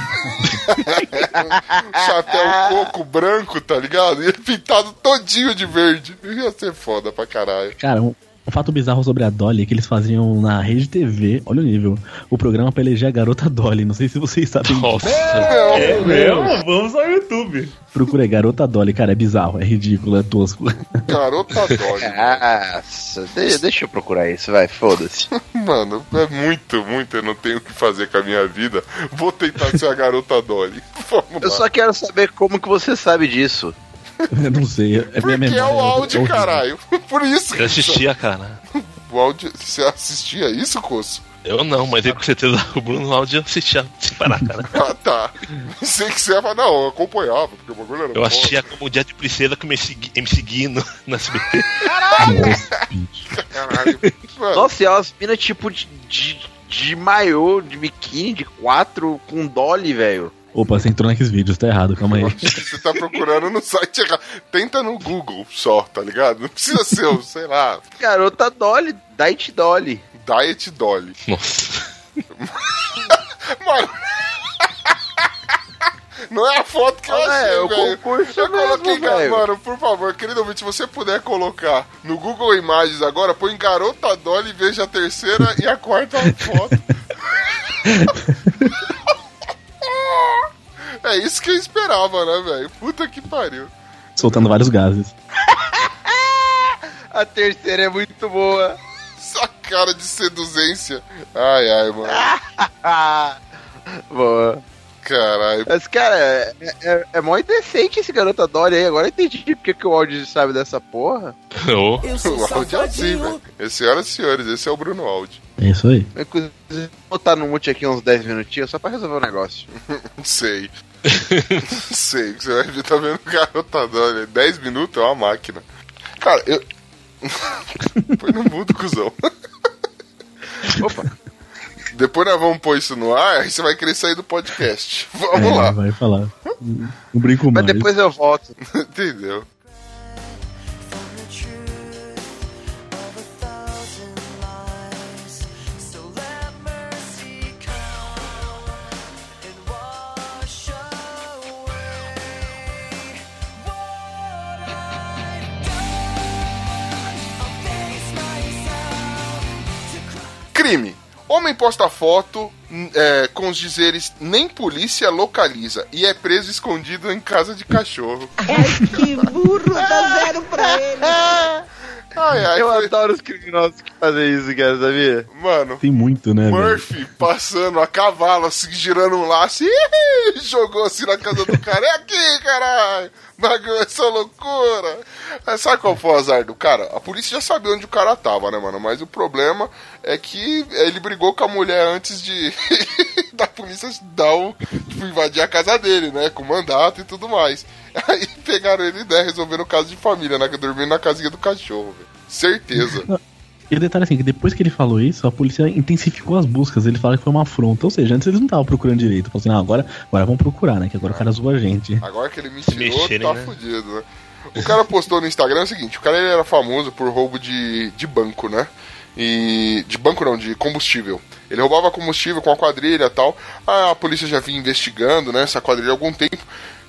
C: eu- *laughs* chapéu coco branco, tá ligado? E ele pintado todinho de verde. Ia ser foda pra caralho.
B: Cara, um, um fato bizarro sobre a Dolly é que eles faziam na rede TV, olha o nível, o programa pra eleger a garota Dolly. Não sei se vocês sabem disso.
E: Nossa,
C: Não,
D: É mesmo? Vamos ao YouTube.
B: Procura aí, garota Dolly, cara, é bizarro, é ridículo, é tosco. *laughs*
C: garota Dolly. *laughs*
A: Nossa, de- deixa eu procurar isso, vai, foda-se. *laughs*
C: Mano, é muito, muito. Eu não tenho o que fazer com a minha vida. Vou tentar ser a garota Dolly. Vamos
A: Eu
C: lá.
A: só quero saber como que você sabe disso. *laughs*
B: Eu não sei, é minha
C: Porque
B: memória.
C: é o áudio,
B: horrível.
C: caralho. *laughs* Por isso
E: eu assistia, cara.
C: O áudio. Você assistia isso, Coço?
E: Eu não, mas eu com certeza *laughs* o Bruno no áudio assistia sem parar, cara.
C: Ah, tá. Sei que você ia falar, não, eu acompanhava, porque o bagulho era
E: Eu assistia como o Dia de Princesa que me segui, me seguindo no SBT.
C: Caralho. Mano,
A: Nossa, e elas minas tipo de, de, de maiô, de biquíni, de quatro, com dolly, velho.
B: Opa, você entrou naqueles vídeos, tá errado, calma aí. *laughs*
C: você tá procurando no site errado. Tenta no Google só, tá ligado? Não precisa ser, o, sei lá,
A: Garota dolly, diet dolly.
C: Diet Dolly.
E: Nossa.
C: Mano. Não é a foto que eu
A: Ah,
C: achei,
A: é, o
C: velho.
A: concurso
C: Eu
A: mesmo,
C: coloquei,
A: velho.
C: mano, por favor, querido ouvinte, se você puder colocar no Google Imagens agora, põe Garota Dolly e veja a terceira e a quarta foto. *laughs* É isso que eu esperava, né, velho? Puta que pariu.
B: Soltando vários gases. *laughs*
A: A terceira é muito boa.
C: Essa cara de seduzência. Ai, ai, mano. *laughs*
A: boa.
C: Caralho.
A: Mas, cara, é, é, é mó indecente esse garota Dory aí. Agora eu entendi por que, o áudio sabe dessa porra. *laughs*
E: Ô,
C: O áudio é assim, velho. Senhoras e senhores, esse é o Bruno Áudio.
B: É isso aí.
A: Inclusive, vou botar no mute aqui uns 10 minutinhos só pra resolver o negócio.
C: Não sei. Não sei. Você vai ver, tá vendo o garota Dolly. 10 minutos é uma máquina. Cara, eu. Põe no mudo, cuzão. *laughs*
A: Opa.
C: Depois nós vamos pôr isso no ar, aí você vai querer sair do podcast. Vamos
B: É,
C: lá.
B: vai falar. Não brinco
A: Mas
B: mais.
A: depois eu volto. *laughs*
C: Entendeu? Crime. Homem posta foto n- é, com os dizeres nem polícia localiza e é preso escondido em casa de cachorro.
F: Que burro, dá zero pra ele. *laughs*
C: Ai, ai,
A: Eu
C: foi-
A: adoro os criminosos que fazem isso, cara, sabia?
C: Mano,
B: Tem muito, né, velho?
C: Murphy passando a cavalo, assim, girando um laço, ih, jogou assim na casa do cara. É aqui, caralho! Bagulho, essa loucura! Mas sabe qual foi o azar do cara? A polícia já sabia onde o cara tava, né, mano? Mas o problema é que ele brigou com a mulher antes de. *laughs* da polícia dar o. Tipo, invadir a casa dele, né? Com mandato e tudo mais. Aí pegaram ele, né? Resolvendo o caso de família, né? Dormindo na casinha do cachorro, velho. Certeza.
B: E o detalhe é assim, que depois que ele falou isso, a polícia intensificou as buscas. Ele fala que foi uma afronta. Ou seja, antes eles não estavam procurando direito. Falou assim, não, agora, agora vamos procurar, né? Que agora o cara zoa a gente.
C: Agora que ele me tirou,
E: mexerem,
C: tá
E: né?
C: fudido, né? O cara postou no Instagram o seguinte: o cara ele era famoso por roubo de, de banco, né? E. De banco não, de combustível. Ele roubava combustível com a quadrilha e tal. A polícia já vinha investigando, né? Essa quadrilha há algum tempo.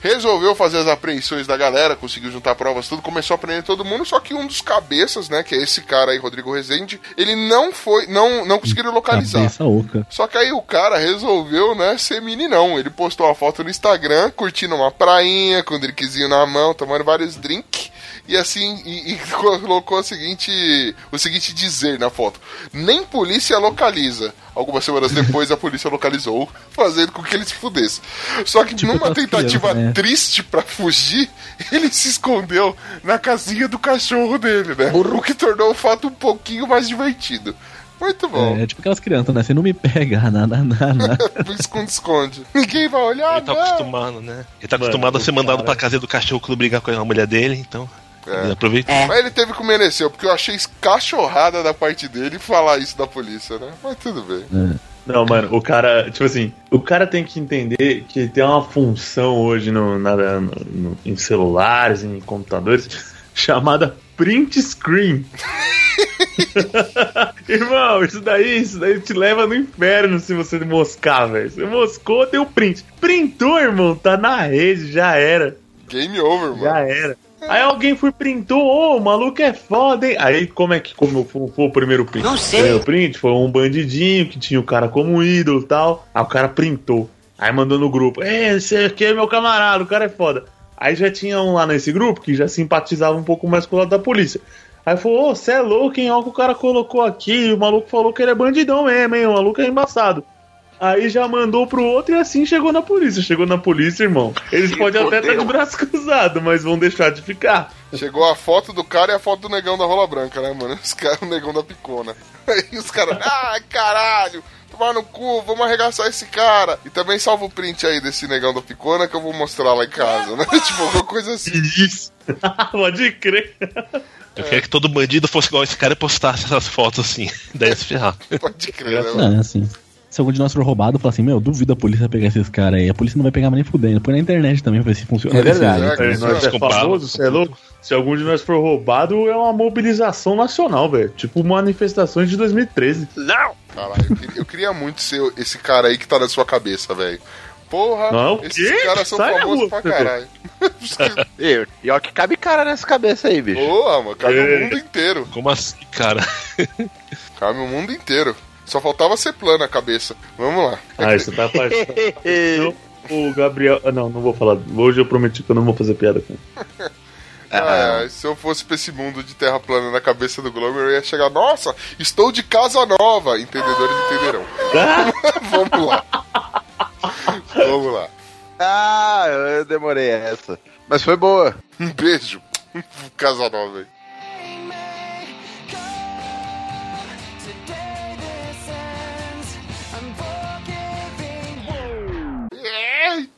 C: Resolveu fazer as apreensões da galera, conseguiu juntar provas, tudo, começou a prender todo mundo, só que um dos cabeças, né, que é esse cara aí, Rodrigo Rezende, ele não foi, não, não conseguiram localizar.
B: Cabeça oca.
C: Só que aí o cara resolveu, né, ser meninão. Ele postou uma foto no Instagram, curtindo uma prainha, com um drinkzinho na mão, tomando vários drinks. E assim, e, e *laughs* colocou o seguinte, o seguinte dizer na foto: Nem polícia localiza. Algumas semanas depois a polícia localizou, *laughs* fazendo com que ele se fudesse. Só que
B: Tipo
C: numa tentativa
B: né?
C: triste pra fugir, *laughs* ele se escondeu na casinha do cachorro dele, né? O que tornou o fato um pouquinho mais divertido. Muito bom.
B: É, é tipo aquelas crianças, né? Você não me pega, nada, nada, nada.
C: Esconde-esconde. Ninguém vai olhar,
E: Ele tá
C: não.
E: acostumado, né? Ele tá
D: Mano,
E: acostumado a ser mandado
D: cara-
E: pra casa do cachorro quando brigar com a mulher dele, então.
C: É.
E: Ele aproveita.
C: Mas ele teve que merecer, porque eu achei cachorrada da parte dele falar isso da polícia, né? Mas tudo bem.
D: Não, mano, o cara, tipo assim, o cara tem que entender que tem uma função hoje no, na- no- no- em celulares, em computadores, chamada print screen. *laughs* Irmão, isso daí, isso daí te leva no inferno se você moscar, velho. Você moscou, tem o print. Printou, irmão, tá na rede, já era.
C: Game over, mano.
D: Já era. Aí alguém foi printou, ô, o maluco é foda, hein? Aí como é que como foi, foi o primeiro print?
F: Não sei.
D: O primeiro print foi um bandidinho que tinha o cara como ídolo e tal. Aí o cara printou. Aí mandou no grupo, é, esse aqui é meu camarada, o cara é foda. Aí já tinha um lá nesse grupo que já simpatizava um pouco mais com o lado da polícia. Aí falou, ô, cê é louco, hein? Olha o que o cara colocou aqui. O maluco falou que ele é bandidão mesmo, hein? O maluco é embaçado. Aí já mandou pro outro e assim chegou na polícia. Chegou na polícia, irmão. Eles podem até estar de braço cruzado, mas vão deixar de ficar.
C: Chegou a foto do cara e a foto do negão da rola branca, né, mano? Os caras, o negão da picona. Aí os caras, *laughs* ai, caralho, tomar no cu, vamos arregaçar esse cara. E também salva o print aí desse negão da picona que eu vou mostrar lá em casa, né? *laughs* tipo, alguma coisa assim.
D: Isso. *laughs* Pode crer.
E: Eu queria que todo bandido fosse igual esse cara e postasse essas fotos assim. Daí se ferrar.
C: Pode crer, né, mano?
B: É, assim. Se algum de nós for roubado, fala assim, meu, duvido a polícia pegar esses caras aí. A polícia não vai pegar mais nem fudendo. Põe na internet também pra ver se funciona.
F: É verdade.
C: É,
D: É, nós é
E: Desculpa.
D: famoso, você é louco? Se algum de nós for roubado, é uma mobilização nacional, velho. Tipo manifestações de 2013.
C: Caralho, eu queria, eu queria muito ser esse cara aí que tá na sua cabeça, velho. Porra,
D: Não,
C: esses caras são
D: Sai na
C: famosos
D: rua,
C: pra caralho.
A: E, e ó que cabe cara nessa cabeça aí, bicho.
C: Porra, mano, cabe
D: É.
C: o mundo inteiro.
E: Como assim, cara? *laughs*
C: Cabe o mundo inteiro. Só faltava ser plana a cabeça. Vamos lá.
D: Ah, isso tá participando. *laughs* O Gabriel. Ah, não, não vou falar. Hoje eu prometi que eu não vou fazer piada com ele. *laughs*
C: Ah, se eu fosse pra esse mundo de terra plana na cabeça do Glomer, eu ia chegar, nossa, estou de casa nova. Entendedores entenderão. *laughs* Vamos lá. Vamos lá.
A: Ah, eu demorei essa. Mas foi boa.
C: Um beijo. Casa nova aí.
G: Hide.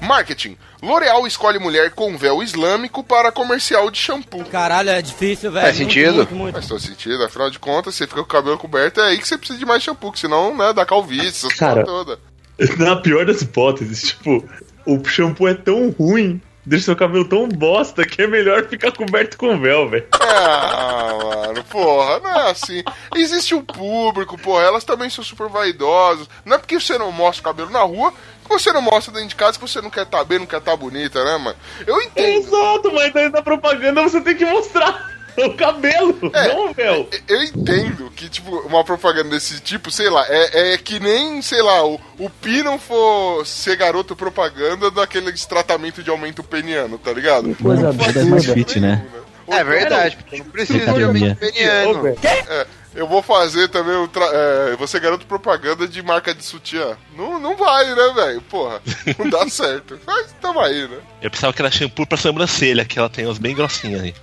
C: Marketing. L'Oreal escolhe mulher com véu islâmico para comercial de shampoo.
F: Caralho, é difícil, velho.
A: Faz
F: Muito,
A: sentido.
F: Muito, muito.
C: Faz todo sentido, afinal de contas, você fica com o cabelo coberto, é aí que você precisa de mais shampoo, que senão, né, dá calvície, essas
D: Cara.
C: toda. *laughs*
D: Na pior das hipóteses, tipo, o shampoo é tão ruim, deixa seu cabelo tão bosta que é melhor ficar coberto com véu, velho.
C: Ah, mano, porra, não é assim. Existe um público, porra, elas também são super vaidosas. Não é porque você não mostra o cabelo na rua que você não mostra dentro de casa que você não quer estar bem, não quer estar bonita, né, mano? Eu entendo.
D: Exato, mas aí na propaganda você tem que mostrar o cabelo,
C: É.
D: não o véu.
C: Eu entendo que, tipo, uma propaganda desse tipo, sei lá, é, é que nem, sei lá, o, o Pi não for ser garoto propaganda daquele tratamento de aumento peniano, tá ligado?
B: Coisa é mais fit, né?
A: É verdade, porque não precisa de aumento peniano.
C: É, eu vou fazer também o. Tra... É, eu vou ser garoto propaganda de marca de sutiã. Não, não vai, né, velho? Porra, não dá *laughs* certo. Mas tamo aí, né?
E: Eu pensava que era shampoo pra sobrancelha, que ela tem uns bem grossinhos aí.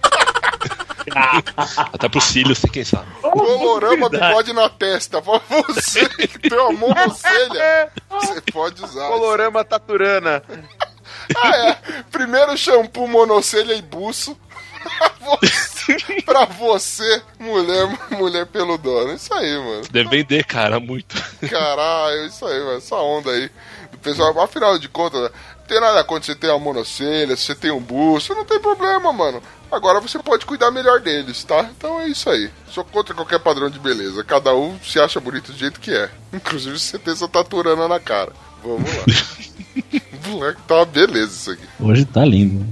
E: Até pro cílio, sei quem sabe.
C: Colorama bigode na testa. Pra *laughs* você que tem uma monocelha, você pode usar.
A: Colorama Taturana. *laughs*
C: Ah, é. Primeiro shampoo, monocelha e buço. Pra *laughs* você, pra você, mulher, mulher peludona. Isso aí, mano.
E: Deve vender, cara, muito.
C: Caralho, isso aí, mano. Essa onda aí. Do pessoal, afinal de contas, tem nada contra você ter uma monocelha, se você tem um buço, não tem problema, mano. Agora você pode cuidar melhor deles, tá? Então é isso aí. Sou contra qualquer padrão de beleza. Cada um se acha bonito do jeito que é. *laughs* Inclusive você tem essa taturana na cara. Vamos lá. *laughs* Moleque, tá uma beleza isso aqui.
B: Hoje tá lindo.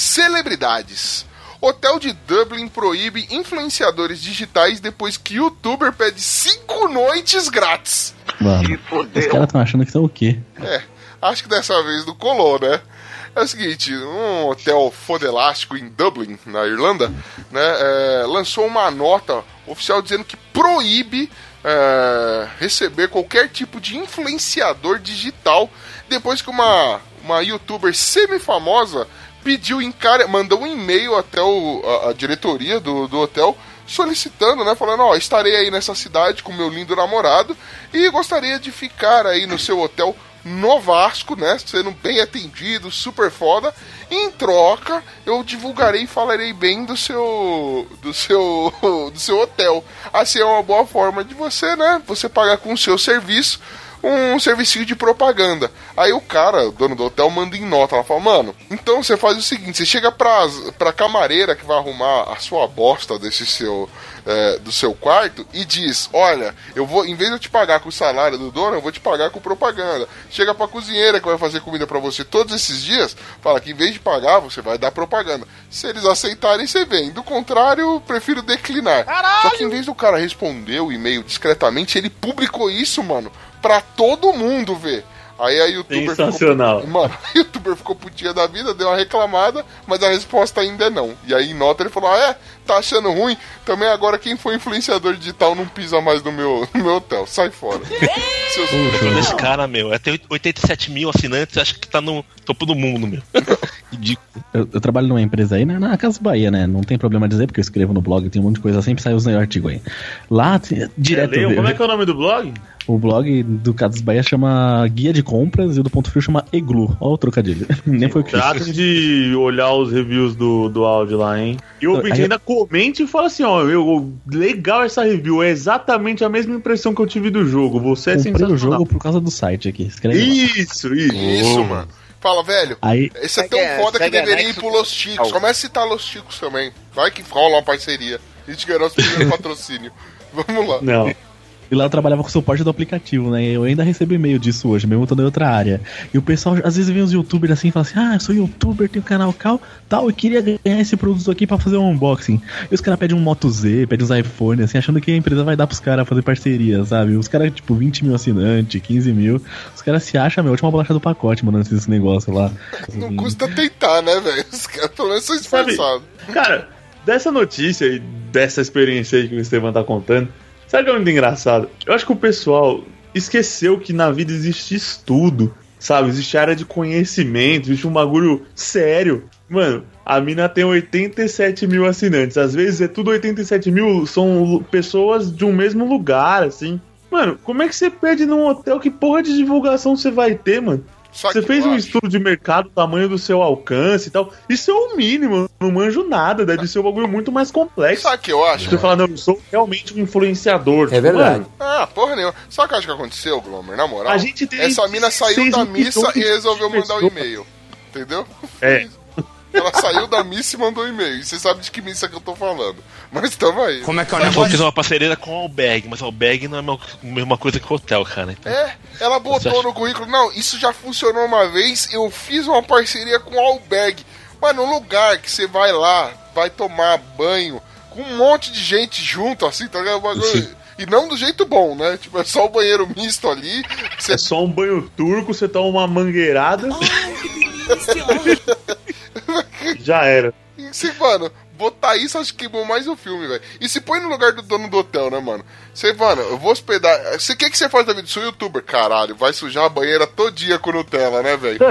C: Celebridades. Hotel de Dublin proíbe influenciadores digitais depois que youtuber pede cinco noites grátis.
B: Mano, os caras tão achando que são o quê?
C: É, acho que dessa vez não colou, né? É o seguinte, um hotel fodelástico em Dublin, na Irlanda, né, é, lançou uma nota oficial dizendo que proíbe é, receber qualquer tipo de influenciador digital depois que uma, uma youtuber semi-famosa pediu encare... mandou um e-mail até o, a, a diretoria do, do hotel solicitando, né, falando, ó, estarei aí nessa cidade com meu lindo namorado e gostaria de ficar aí no seu hotel no Vasco, né, sendo bem atendido, super foda. Em troca, eu divulgarei e falarei bem do seu do seu *laughs* do seu hotel. Assim é uma boa forma de você, né, você pagar com o seu serviço um serviço de propaganda. Aí o cara, o dono do hotel, manda em nota. Ela fala, mano, então você faz o seguinte: você chega pra, pra camareira que vai arrumar a sua bosta desse seu. é, do seu quarto e diz: Olha, eu vou, em vez de eu te pagar com o salário do dono, eu vou te pagar com propaganda. Chega pra cozinheira que vai fazer comida pra você todos esses dias, fala que em vez de pagar, você vai dar propaganda. Se eles aceitarem, você vem. Do contrário, eu prefiro declinar. Só que em vez do cara responder o e-mail discretamente, ele publicou isso, mano, pra todo mundo ver. Aí a youtuber
D: Sensacional.
C: Ficou, mano, a youtuber ficou putinha da vida, deu uma reclamada, mas a resposta ainda é não. E aí em nota ele falou: ah, é, tá achando ruim? Também agora quem for influenciador digital não pisa mais no meu, no meu hotel, sai fora. *laughs* Seus
E: Esse cara, meu, é ter 87 mil assinantes, acho que tá no topo do mundo, meu. *laughs* Ridículo.
B: Eu, eu trabalho numa empresa aí, né, na Casa Bahia, né? Não tem problema dizer, porque eu escrevo no blog, tem um monte de coisa, sempre sai os artigos aí. Lá, direto.
D: É,
B: eu-
D: como é que é o nome do blog?
B: O blog do Casas Bahia chama Guia de Compras e o do Ponto Frio chama Eglu. Olha o trocadilho. *laughs* Nem foi o que.
D: Tratem de olhar os reviews do, do áudio lá, hein? E o ouvinte ainda comente e fala assim, ó, eu, legal essa review, é exatamente a mesma impressão que eu tive do jogo. Você é
B: Comprei o
D: sensacional.
B: jogo por causa do site aqui. Escreve lá.
D: Isso, isso.
C: Isso, mano. Fala, velho.
B: Aí,
C: Esse é tão
A: a-
C: foda que deveria ir pro Los Chicos. Começa a citar Los Chicos também. Vai que rola uma parceria. A gente ganhou nosso primeiro patrocínio. *laughs* Vamos lá.
D: Não.
B: E lá eu trabalhava com o suporte do aplicativo, né? Eu ainda recebo e-mail disso hoje, mesmo estando em outra área. E o pessoal, às vezes, vem os youtubers assim e fala assim: Ah, eu sou youtuber, tenho canal cal, tal, eu queria ganhar esse produto aqui pra fazer um unboxing. E os caras pedem um Moto Z, pedem uns iPhone, assim, achando que a empresa vai dar pros caras fazer parceria, sabe? Os caras, tipo, 20 mil assinantes, 15 mil. Os caras se acham, meu, a última bolacha do pacote, mandando esse negócio lá.
C: Não custa tentar, né, velho? Os caras pelo menos são
D: Sabe-
C: esforçados.
D: Cara, dessa notícia e dessa experiência aí que o Estevam tá contando, sabe o que é muito engraçado? Eu acho que o pessoal esqueceu que na vida existe estudo, sabe? Existe área de conhecimento, existe um bagulho sério. Mano, a mina tem 87 mil assinantes. Às vezes é tudo 87 mil, são pessoas de um mesmo lugar, assim. Mano, como é que você pede num hotel? Que porra de divulgação você vai ter, mano?
C: Sabe
D: Você fez um
C: acho?
D: estudo de mercado, tamanho do seu alcance e tal. Isso é o mínimo. eu Não manjo nada. Deve ser um bagulho muito mais complexo.
C: Sabe o que eu acho?
D: Você fala, não, eu sou realmente um influenciador.
I: É verdade.
C: Ah, porra nenhuma. Sabe o que eu acho que aconteceu, Glomer? Na moral,
D: A gente tem
C: essa mina saiu
D: 16
C: da missa e resolveu mandar um
D: pessoas.
C: e-mail. Entendeu?
D: É. *laughs*
C: Ela saiu da missa e mandou um e-mail. E você sabe de que missa que eu tô falando. Mas tamo aí.
I: Como é que é o
E: Ela que
I: negócio?
E: fez uma parceria com o Alberg, mas o Alberg não é a mesma coisa que o hotel, cara. Então,
C: É, ela botou
E: acha-
C: no currículo, não, isso já funcionou uma vez, eu fiz uma parceria com o Alberg. Mano, um lugar que você vai lá, vai tomar banho, com um monte de gente junto, assim, tá ligado? E não do jeito bom, né? Tipo, é só o banheiro misto ali. Você
D: É só um banho turco, você toma uma mangueirada. *laughs* *laughs* Já era.
C: E mano, botar isso, acho que queimou mais o filme, velho. E se põe no lugar do dono do hotel, né, mano? Você, mano, eu vou hospedar. Você quer que você faz da vida? Sou youtuber, caralho. Vai sujar a banheira todo dia com Nutella, né, velho? *laughs*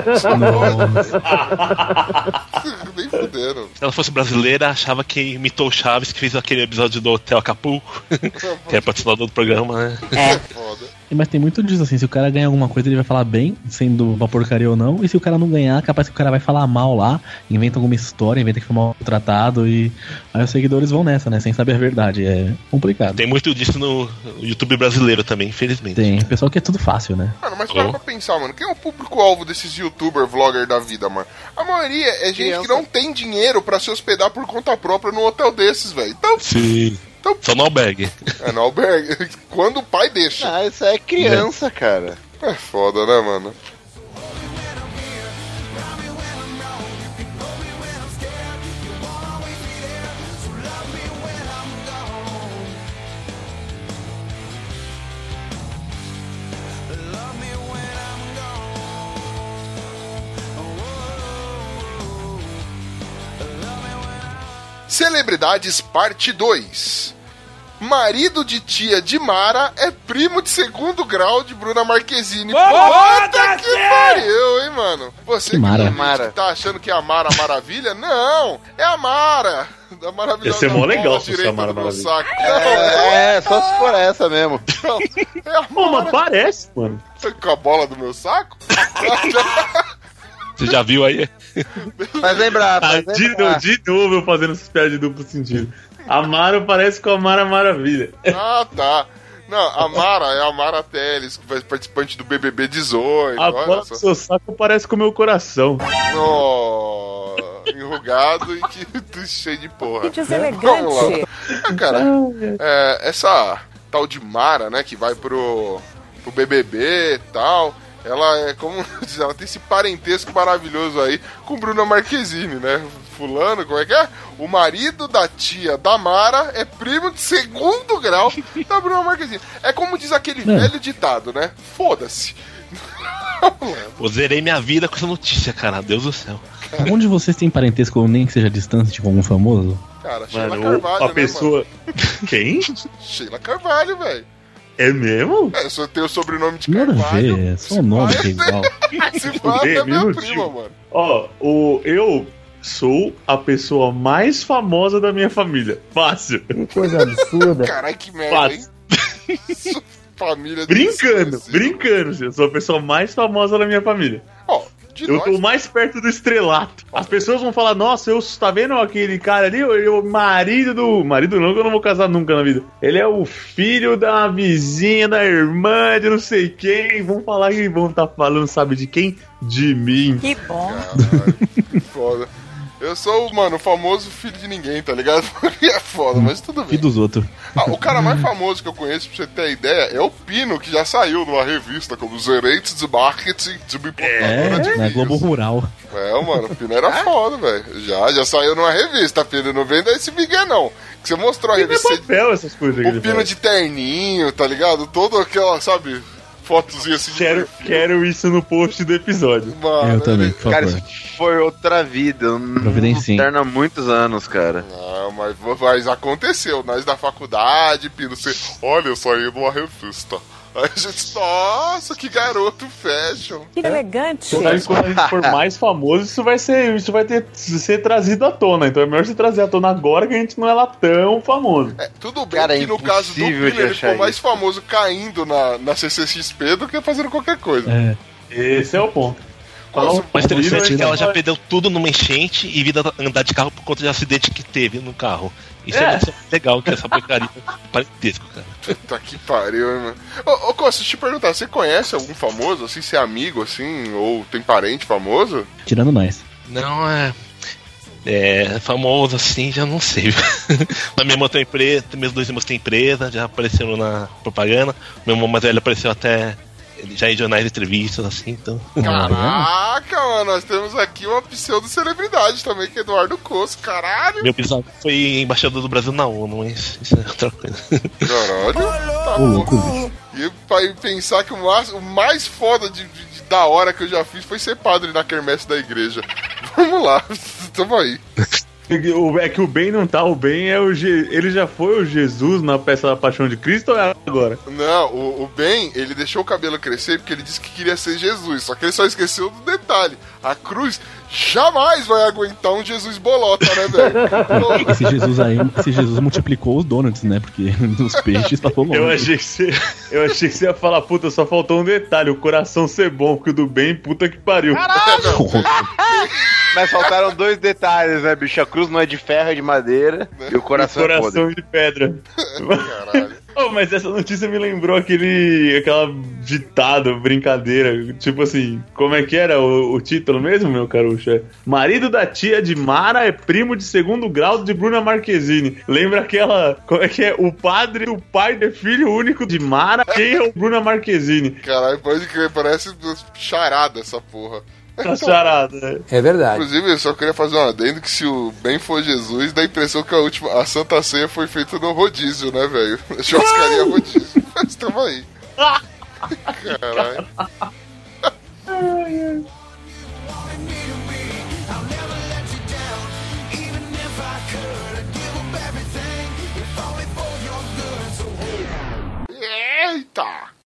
C: Nem fudendo.
E: se ela fosse brasileira, achava que imitou o Chaves, que fez aquele episódio do Hotel Acapulco, *laughs* que é patrocinador do programa, né?
C: Foda.
B: Mas tem muito disso, assim, se o cara ganhar alguma coisa, ele vai falar bem, sendo uma porcaria ou não, e se o cara não ganhar, capaz que o cara vai falar mal lá, inventa alguma história, inventa que foi mal tratado, e aí os seguidores vão nessa, né, sem saber a verdade, é complicado.
E: Tem muito disso no YouTube brasileiro também, infelizmente.
B: Tem, pessoal que é tudo fácil, né.
C: Mano, mas para
E: Oh.
C: pra pensar, mano. Quem é o público-alvo desses youtuber, vlogger da vida, mano? A maioria é gente
A: Criança.
C: que não tem dinheiro pra se hospedar por conta própria num hotel desses, velho. Então,
E: Sim.
C: Então-
E: Só no Alberg. *laughs*
C: é no albergue. *laughs* Quando o pai deixa.
A: Ah, isso é criança, cara.
C: É foda, né, mano? Celebridades Parte 2. Marido de tia de Mara é primo de segundo grau de Bruna Marquezine. Puta que pariu, hein, mano? Você
B: Que Mara?
C: que,
A: Mara.
C: tá achando que é a Mara Maravilha? Não, é a Mara. Da maravilhosa
D: Ia ser mó legal se fosse a Mara Maravilha.
C: saco.
A: É, é, só se for essa mesmo.
C: é a
D: Pô, mas
C: Mara
D: parece, mano.
C: com a bola do meu saco?
E: Você já viu aí? *laughs*
A: Mas lembrar,
D: Ah,
A: mas
D: de,
A: lembrar.
D: novo, de novo eu fazendo essas piadas de duplo sentido. A Mara parece com a Mara Maravilha.
C: Ah, tá. Não, a Mara é a Mara Teles, que foi participante do BBB 18.
D: A
C: olha
D: bola
C: só.
D: do seu saco parece com o meu coração.
C: Nó, enrugado e que *laughs* cheio de porra.
F: Que
C: Vamos lá.
F: deselegante.
C: Ah, cara, é, essa tal de Mara, né, que vai pro, pro BBB e tal, ela é como *laughs* diz, ela tem esse parentesco maravilhoso aí com Bruna Marquezine, né? Fulano, como é que é? O marido da tia da Mara é primo de segundo grau da Bruna Marquezine. É como diz aquele
B: É.
C: velho ditado, né? Foda-se.
E: Eu zerei minha vida com essa notícia, cara. Deus do céu.
B: Onde vocês têm parentesco, nem que seja distante, com algum famoso?
C: Cara, Sheila
D: Mano,
C: Carvalho,
D: a
C: né,
D: pessoa. Quem?
C: mano? Sheila Carvalho, velho.
D: É mesmo?
C: É, eu tenho o sobrenome de
B: Nada a
C: Carvalho.
B: ver, é só o nome que é igual.
C: Se fala, é prima,
D: tio.
C: mano.
D: Ó, o, eu Sou a pessoa mais famosa da minha família. Fácil.
I: Coisa absurda.
C: Caralho, que merda, hein?
D: Fácil.
C: Família
D: Brincando, brincando. Eu sou a pessoa mais famosa da minha família.
C: Ó, de
D: Eu
C: nós,
D: tô mais perto do estrelato. As pessoas vão falar, nossa, eu tá vendo aquele cara ali? O marido do. Marido não, que eu não vou casar nunca na vida. Ele é o filho da vizinha, da irmã, de não sei quem. Vão falar que vão tá falando, sabe de quem? De mim.
J: Que bom.
C: Caralho, foda. Eu sou, mano, o famoso filho de ninguém, tá ligado? *laughs* é foda, mas tudo
B: E
C: bem.
B: dos outros.
C: Ah, o cara mais famoso que eu conheço, pra você ter ideia, é o Pino, que já saiu numa revista como Gerente de Marketing de uma importadora de
B: É, na
C: vinhos.
B: Globo Rural.
C: É, mano, o Pino era foda, velho. Já, já saiu numa revista, Pino. Não vem esse Miguel, não. Que você mostrou a revista.
D: papel essas coisas
C: O Pino
D: faz.
C: de terninho, tá ligado? Todo aquela, sabe, fotozinha assim de
D: Quero, quero isso no post do episódio.
C: Mano,
B: eu também, por
A: Cara,
B: favor.
A: isso foi outra vida. Eu não
B: Providencie.
A: terno há muitos anos, cara.
C: Não, mas, mas aconteceu. Nós da faculdade, Pino, você. Olha, eu saí numa revista. Aí a gente, nossa, que garoto fashion.
J: Que elegante.
D: Aí, quando a gente for *laughs* mais famoso, isso vai ser, isso vai ter ser trazido à tona. Então é melhor você trazer à tona agora que a gente não é lá tão famoso.
C: É, tudo bem
A: Cara, é
C: que no caso do
A: de
C: ele ficou mais
A: isso.
C: famoso caindo na, na CCXP do que fazendo qualquer coisa.
B: É.
D: Esse é o ponto.
C: Nossa,
E: Mas interessante é que ela já perdeu tudo numa enchente e vida andar de carro por conta de acidente que teve no carro. Isso é,
D: É.
E: legal, que essa porcaria parentesco, cara.
C: Puta que pariu, hein, mano. Ô, ô Costa, deixa eu te perguntar, você conhece algum famoso, assim, se é amigo, assim, ou tem parente famoso?
B: Tirando nós.
E: Não, é. É, famoso assim, já não sei. *laughs* Mas minha irmã tem empresa, meus dois irmãos têm empresa, já apareceram na propaganda. Meu irmão mais velho apareceu até já em jornais e entrevistas, assim, então.
C: Caraca, mano, nós temos aqui uma pseudo-celebridade também, que é Eduardo Costa, caralho.
E: Meu bisavô foi embaixador do Brasil na ONU, mas isso é outra coisa.
C: Caralho, tá
B: louco.
C: E pra pensar que o mais, o mais foda de, de- de da hora que eu já fiz foi ser padre na quermesse da igreja. *laughs* Vamos lá, *laughs* tamo aí.
D: É que o bem não tá, o bem é o Je... ele já foi o Jesus na peça da Paixão de Cristo ou é agora?
C: Não, o, o Ben, ele deixou o cabelo crescer porque ele disse que queria ser Jesus, só que ele só esqueceu do detalhe. A cruz jamais vai aguentar um Jesus bolota, né, velho? *laughs*
B: Esse Jesus aí, esse Jesus multiplicou os donuts, né? Porque *laughs* os peixes passou longe.
D: Eu achei, que você, eu achei que você ia falar, puta, só faltou um detalhe, o coração ser bom, porque o do bem, puta que pariu. *laughs*
A: Mas faltaram dois detalhes, né, bicho? A cruz não é de ferro, é de madeira. E o coração, é
D: coração de pedra.
C: Caralho.
D: Oh, mas essa notícia me lembrou aquele. aquela ditado, brincadeira. Tipo assim, como é que era o, o título mesmo, meu carucha? Marido da tia de Mara é primo de segundo grau de Bruna Marquezine. Lembra aquela. Como é que é? O padre, o pai é filho único de Mara. Quem é o Bruna Marquezine?
C: Caralho, pode crer, parece charada essa porra.
D: Tá charada, né?
I: É verdade.
C: Inclusive, eu só queria fazer um adendo que se o bem for Jesus, dá a impressão que a última, a Santa Ceia foi feita no rodízio, né, velho? *laughs* Churrascaria rodízio. *laughs* Mas tamo aí. Caralho. *laughs* Eita!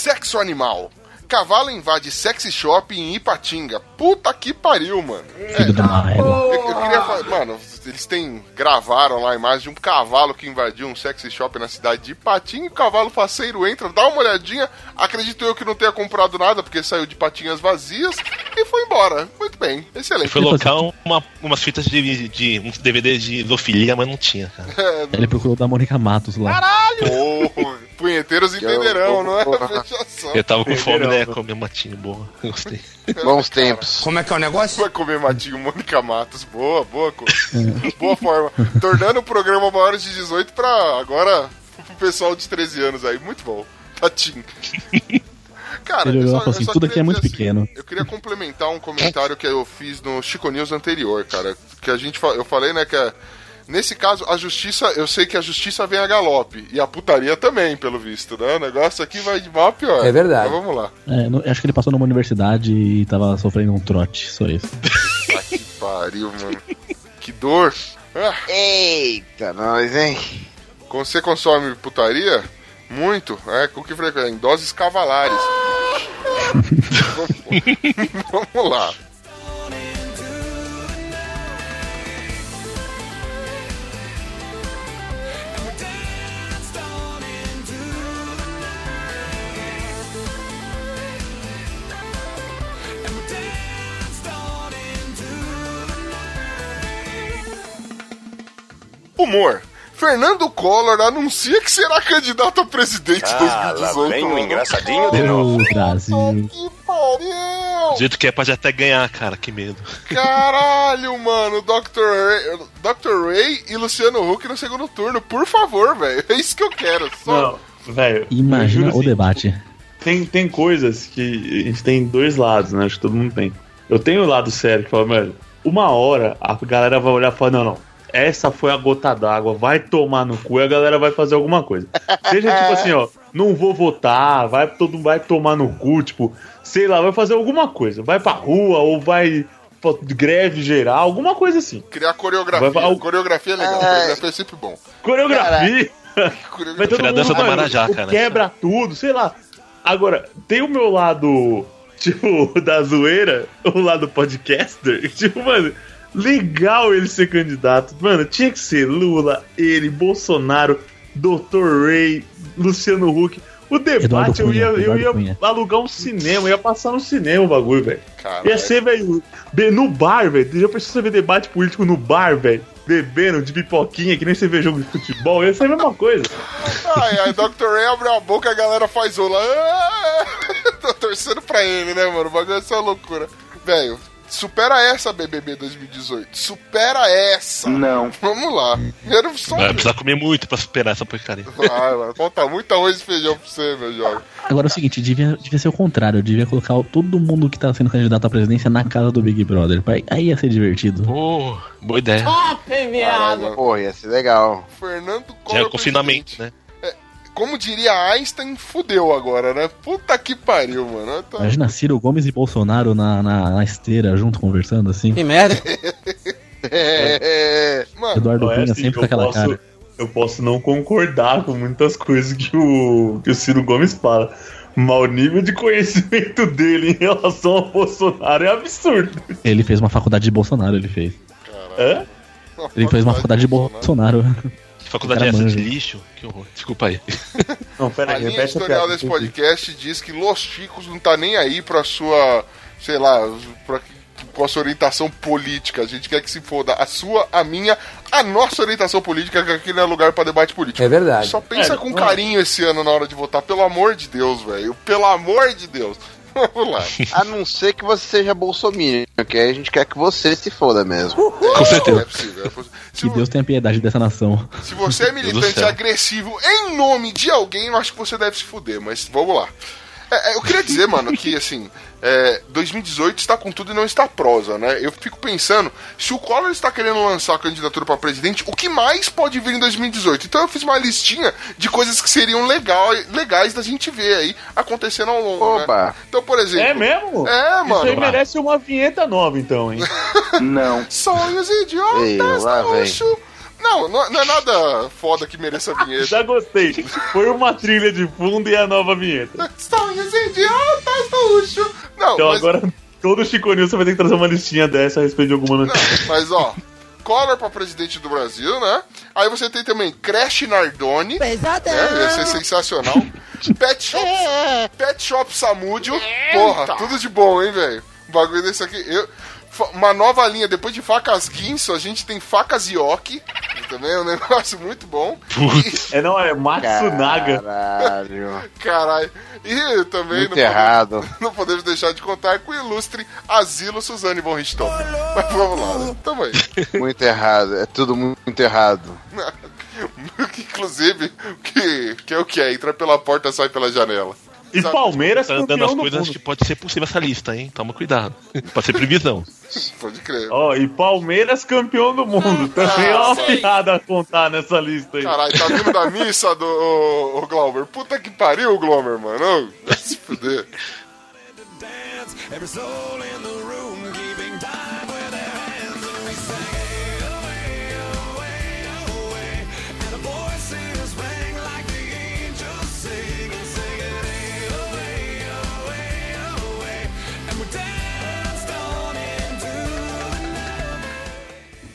C: Sexo animal. Cavalo invade sexy shop em Ipatinga. Puta que pariu, mano.
B: Égua.
C: Eu, eu queria falar, mano, eles têm gravaram lá a imagem de um cavalo que invadiu um sexy shop na cidade de Ipatinga. e O cavalo faceiro entra, dá uma olhadinha. Acredito eu que não tenha comprado nada porque saiu de patinhas vazias e foi embora. Muito bem, excelente.
E: Foi local uma, umas fitas de, de uns DVDs de zoofilia, mas não tinha, cara.
C: É,
B: Ele procurou da Mônica Matos lá.
C: oh, *laughs* punheteiros entenderão, não é?
E: Eu tava com fome, né? Comer matinho boa. Eu *laughs* gostei.
A: Bons tempos.
I: Como é que é o negócio?
C: Vai comer matinho Mônica Matos. Boa, boa, co- *laughs* boa forma. Tornando o programa maiores de 18 pra agora pro pessoal de 13 anos aí. Muito bom. Tatinho. Cara, eu só- eu
B: assim,
C: só
B: tudo aqui
C: queria
B: é muito
C: assim,
B: pequeno.
C: eu queria complementar um comentário que eu fiz no Chico News anterior, cara. Que a gente eu falei, né, que é, nesse caso a justiça, eu sei que a justiça vem a galope e a putaria também, pelo visto, né? O negócio aqui vai de mal a pior.
I: É verdade.
C: Mas vamos lá.
B: É, não- acho que ele passou numa universidade e tava sofrendo um trote, só isso.
C: Tá que pariu, mano. Que dor. Ah,
A: Eita, nós, hein?
C: você consome putaria? Muito. É, com que frequência? Em doses cavalares. *laughs* vamos, vamos lá. Humor. Fernando Collor anuncia que será candidato a presidente em
J: Ah,
C: 2018.
J: lá vem o engraçadinho de novo.
B: Ô, Brasil.
C: Que pariu!
E: Do jeito que é, pode até ganhar, cara, que medo.
C: Caralho, mano, Dr. Ray, Dr. Ray e Luciano Huck no segundo turno, por favor, velho. É isso que eu quero. Só...
D: Não, velho.
B: Imagina o
D: assim,
B: debate.
D: Tem, tem coisas que a gente tem dois lados, né? Acho que todo mundo tem. Eu tenho o lado sério que fala, mano, uma hora a galera vai olhar e falar, não, não. Essa foi a gota d'água, vai tomar no cu e a galera vai fazer alguma coisa. Seja tipo assim, ó, não vou votar, vai todo vai tomar no cu, tipo, sei lá, vai fazer alguma coisa, vai pra rua ou vai pra greve geral, alguma coisa assim.
C: Criar coreografia.
D: Vai- vai-
C: Coreografia é legal,
A: É.
C: coreografia é sempre bom.
D: Coreografia. *laughs* Vai
C: Coreografia.
D: todo mundo,
E: dança do Marajá, cara.
D: Quebra tudo, sei lá. Agora, tem o meu lado, *laughs* tipo, da zoeira, o lado podcaster. *laughs* Tipo, mano, legal ele ser candidato. Mano, tinha que ser Lula, ele, Bolsonaro, Dr. Ray, Luciano Huck. O debate, eu ia,
B: Cunha,
D: eu ia
B: Cunha.
D: alugar um cinema, eu ia passar no cinema o bagulho, velho. Ia ser, velho, no bar, velho. Já pensou você ver debate político no bar, velho? Bebendo de pipoquinha, que nem você vê jogo de futebol. Ia ser a mesma coisa.
C: Ai, ai, Dr. Ray abre a boca a galera faz ola. *laughs* Tô torcendo pra ele, né, mano? O bagulho é só loucura. Velho, supera essa BBB 2018. Supera essa.
J: Não.
C: Vamos lá. Quero só.
E: Vai precisar comer muito pra superar essa porcaria.
C: Vai, mano. Falta muito arroz e feijão pra você, meu jovem.
B: Agora é o seguinte, devia, devia ser o contrário. Devia colocar o- todo mundo que tá sendo candidato à presidência na casa do Big Brother. Aí- Aí ia ser divertido.
E: Pô, boa ideia.
C: Caralho, mano.
A: Porra, ia ser legal.
C: Fernando
E: Já
C: Collor.
E: é confinamento,
C: presidente.
E: né?
C: Como diria Einstein, fudeu agora, né? Puta que pariu, mano. Tá-
B: Imagina Ciro Gomes e Bolsonaro na, na, na esteira junto conversando assim.
F: Que merda. *laughs*
C: É, Mano,
B: Eduardo
D: é
B: Cunha
D: assim,
B: sempre com aquela
D: posso-
B: cara.
D: Eu posso não concordar com muitas coisas que o, que o Ciro Gomes fala. Mas o nível de conhecimento dele em relação ao Bolsonaro é absurdo.
B: Ele fez uma faculdade de Bolsonaro, ele fez.
D: Hã?
B: Ele fez uma faculdade de Bolsonaro.
E: Faculdade
B: O cara
E: essa de lixo? Que horror. Desculpa aí. *laughs*
D: Não, pera
C: A
D: aí,
C: linha
D: repete a
C: editorial
D: piada.
C: desse podcast diz que Los Chicos não tá nem aí pra sua, sei lá, pra, com a sua orientação política. A gente quer que se foda a sua, a minha, a nossa orientação política, que aqui não é lugar pra debate político.
F: É verdade.
C: Só pensa
D: É,
C: com
D: não.
C: carinho esse ano na hora de votar, pelo amor de Deus, velho. Pelo amor de Deus. Vamos lá.
A: A não ser que você seja bolsominion, que aí a gente quer que você se foda mesmo.
E: Com certeza.
C: É possível, é possível. Se,
B: Que
C: vo-
B: Deus tenha piedade dessa nação.
C: se você é militante agressivo em nome de alguém, eu acho que você deve se fuder, mas vamos lá. É, é, eu queria dizer, mano, que assim, é, 2018 está com tudo e não está prosa, né? Eu fico pensando, se o Collor está querendo lançar a candidatura para presidente, o que mais pode vir em 2018? Então eu fiz uma listinha de coisas que seriam legal, legais da gente ver aí acontecendo ao longo. né? Então, por exemplo.
D: É mesmo?
C: É,
D: Isso aí
C: mano.
D: merece uma vinheta nova, então, hein?
J: Não. *laughs*
C: Sonhos idiotas
A: Ei, lá vem.
C: Não, não, não é nada foda que mereça a vinheta.
D: Já gostei. Foi uma trilha de fundo e a nova vinheta.
C: Sonhos idiotas do luxo. Não,
D: Então
C: mas,
D: agora todo Chico News você vai ter que trazer uma listinha dessa a respeito de alguma notícia.
C: não, mas ó, Collor pra presidente do Brasil, né? Aí você tem também Crash Nardoni.
F: Pesadão.
C: É, ia ser sensacional. Pet Shop, *laughs* Pet Shop Samúdio. Porra, tudo de bom, hein, velho? O bagulho desse aqui. Eu, uma nova linha, depois de facas Guinso, a gente tem facas Yoki. Também é um negócio muito bom.
D: É, não, é Matsunaga.
A: Caralho.
C: Caralho. E também
A: Muito
C: não
A: errado.
C: Podemos, *laughs* não podemos deixar de contar com o ilustre Asilo Suzane von Richthofen. Mas vamos lá, né? Tamo aí.
A: Muito errado. É tudo muito errado. *laughs*
C: Inclusive, que, que é o que é? Entra pela porta, sai pela janela.
D: E? Palmeiras
E: Tá dando
D: campeão
E: as coisas
D: mundo.
E: que pode ser possível essa lista, hein? Toma cuidado. Pode ser previsão. *laughs*
C: Pode crer.
D: Ó, e Palmeiras campeão do mundo. Também é uma
C: sei.
D: piada a contar nessa lista aí.
C: Caralho, tá vindo da missa do o, Glauber. Puta que pariu, Glauber, mano. Vai se fuder.
G: Every soul in the room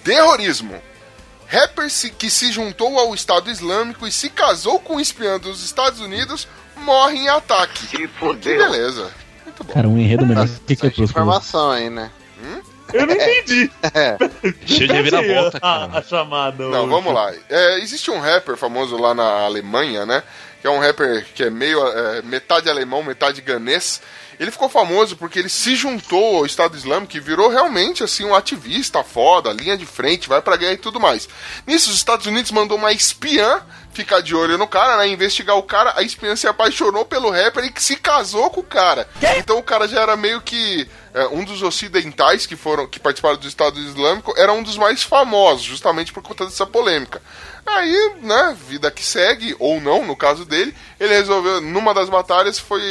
C: Terrorismo. Rapper que se juntou ao Estado Islâmico e se casou com um espião dos Estados Unidos morre em ataque.
A: Que
C: Que beleza. Muito bom.
B: Cara, um enredo melhor que que é
A: Bastante
B: Crepúsculo.
A: informação aí, né?
D: Eu não entendi. *laughs*
A: É.
E: Cheio de reviravolta,
D: a, a
E: cara.
D: chamada.
C: Não,
D: hoje.
C: vamos lá. É, existe um rapper famoso lá na Alemanha, né? Que é um rapper que é meio é, metade alemão, metade ganês. Ele ficou famoso porque ele se juntou ao Estado Islâmico e virou realmente assim um ativista foda, linha de frente, vai pra guerra e tudo mais. Nisso, os Estados Unidos mandou uma espiã ficar de olho no cara, né? Investigar o cara. A espiã se apaixonou pelo rapper e se casou com o cara. Então o cara já era meio que é, um dos ocidentais que foram que participaram do Estado Islâmico, era um dos mais famosos, justamente por conta dessa polêmica. Aí, né, vida que segue, ou não, no caso dele, ele resolveu, numa das batalhas, foi.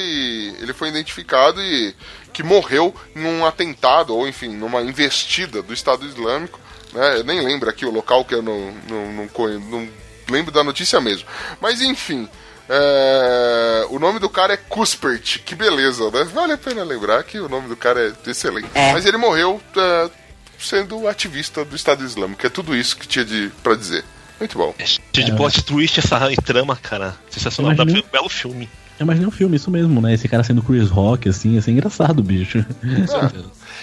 C: Ele foi identificado e que morreu num atentado, ou enfim, numa investida do Estado Islâmico. Né, eu nem lembro aqui o local que eu não, não, não, não lembro da notícia mesmo. Mas enfim. é, o nome do cara é Cuspert, que beleza, né? Vale a pena lembrar que o nome do cara é excelente. Mas ele morreu é, sendo ativista do Estado Islâmico. É tudo isso que tinha de, pra dizer. Muito bom.
E: É cheio de plot twist essa *laughs* trama, cara. Sensacional. Dá pra
B: Imagina-
E: ver um belo filme.
B: Eu imaginei um filme, isso mesmo, né? Esse cara sendo Chris Rock, assim, ia ser engraçado, bicho.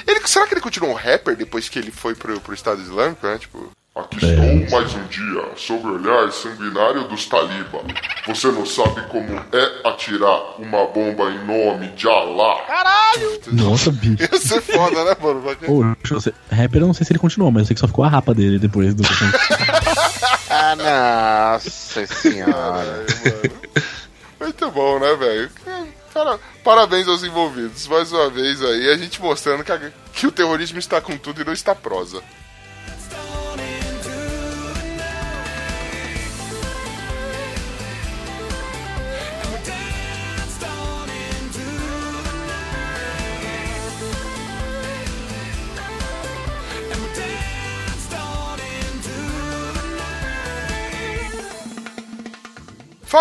C: Ele, será que ele continuou rapper depois que ele foi pro, pro Estado Islâmico, né? Tipo.
J: Aqui estou mais um dia sob o olhar sanguinário dos talibã. Você não sabe como é atirar uma bomba em nome de Allah.
B: Nossa, bicho.
C: Ia ser foda, né, mano?
B: Pô, rapper eu não sei se ele continuou, mas eu sei que só ficou a rapa dele depois do. *laughs*
A: Ah, nossa senhora.
C: Ai. Muito bom, né, velho? Para- Parabéns aos envolvidos. Mais uma vez aí, a gente mostrando que, a- que o terrorismo está com tudo e não está prosa.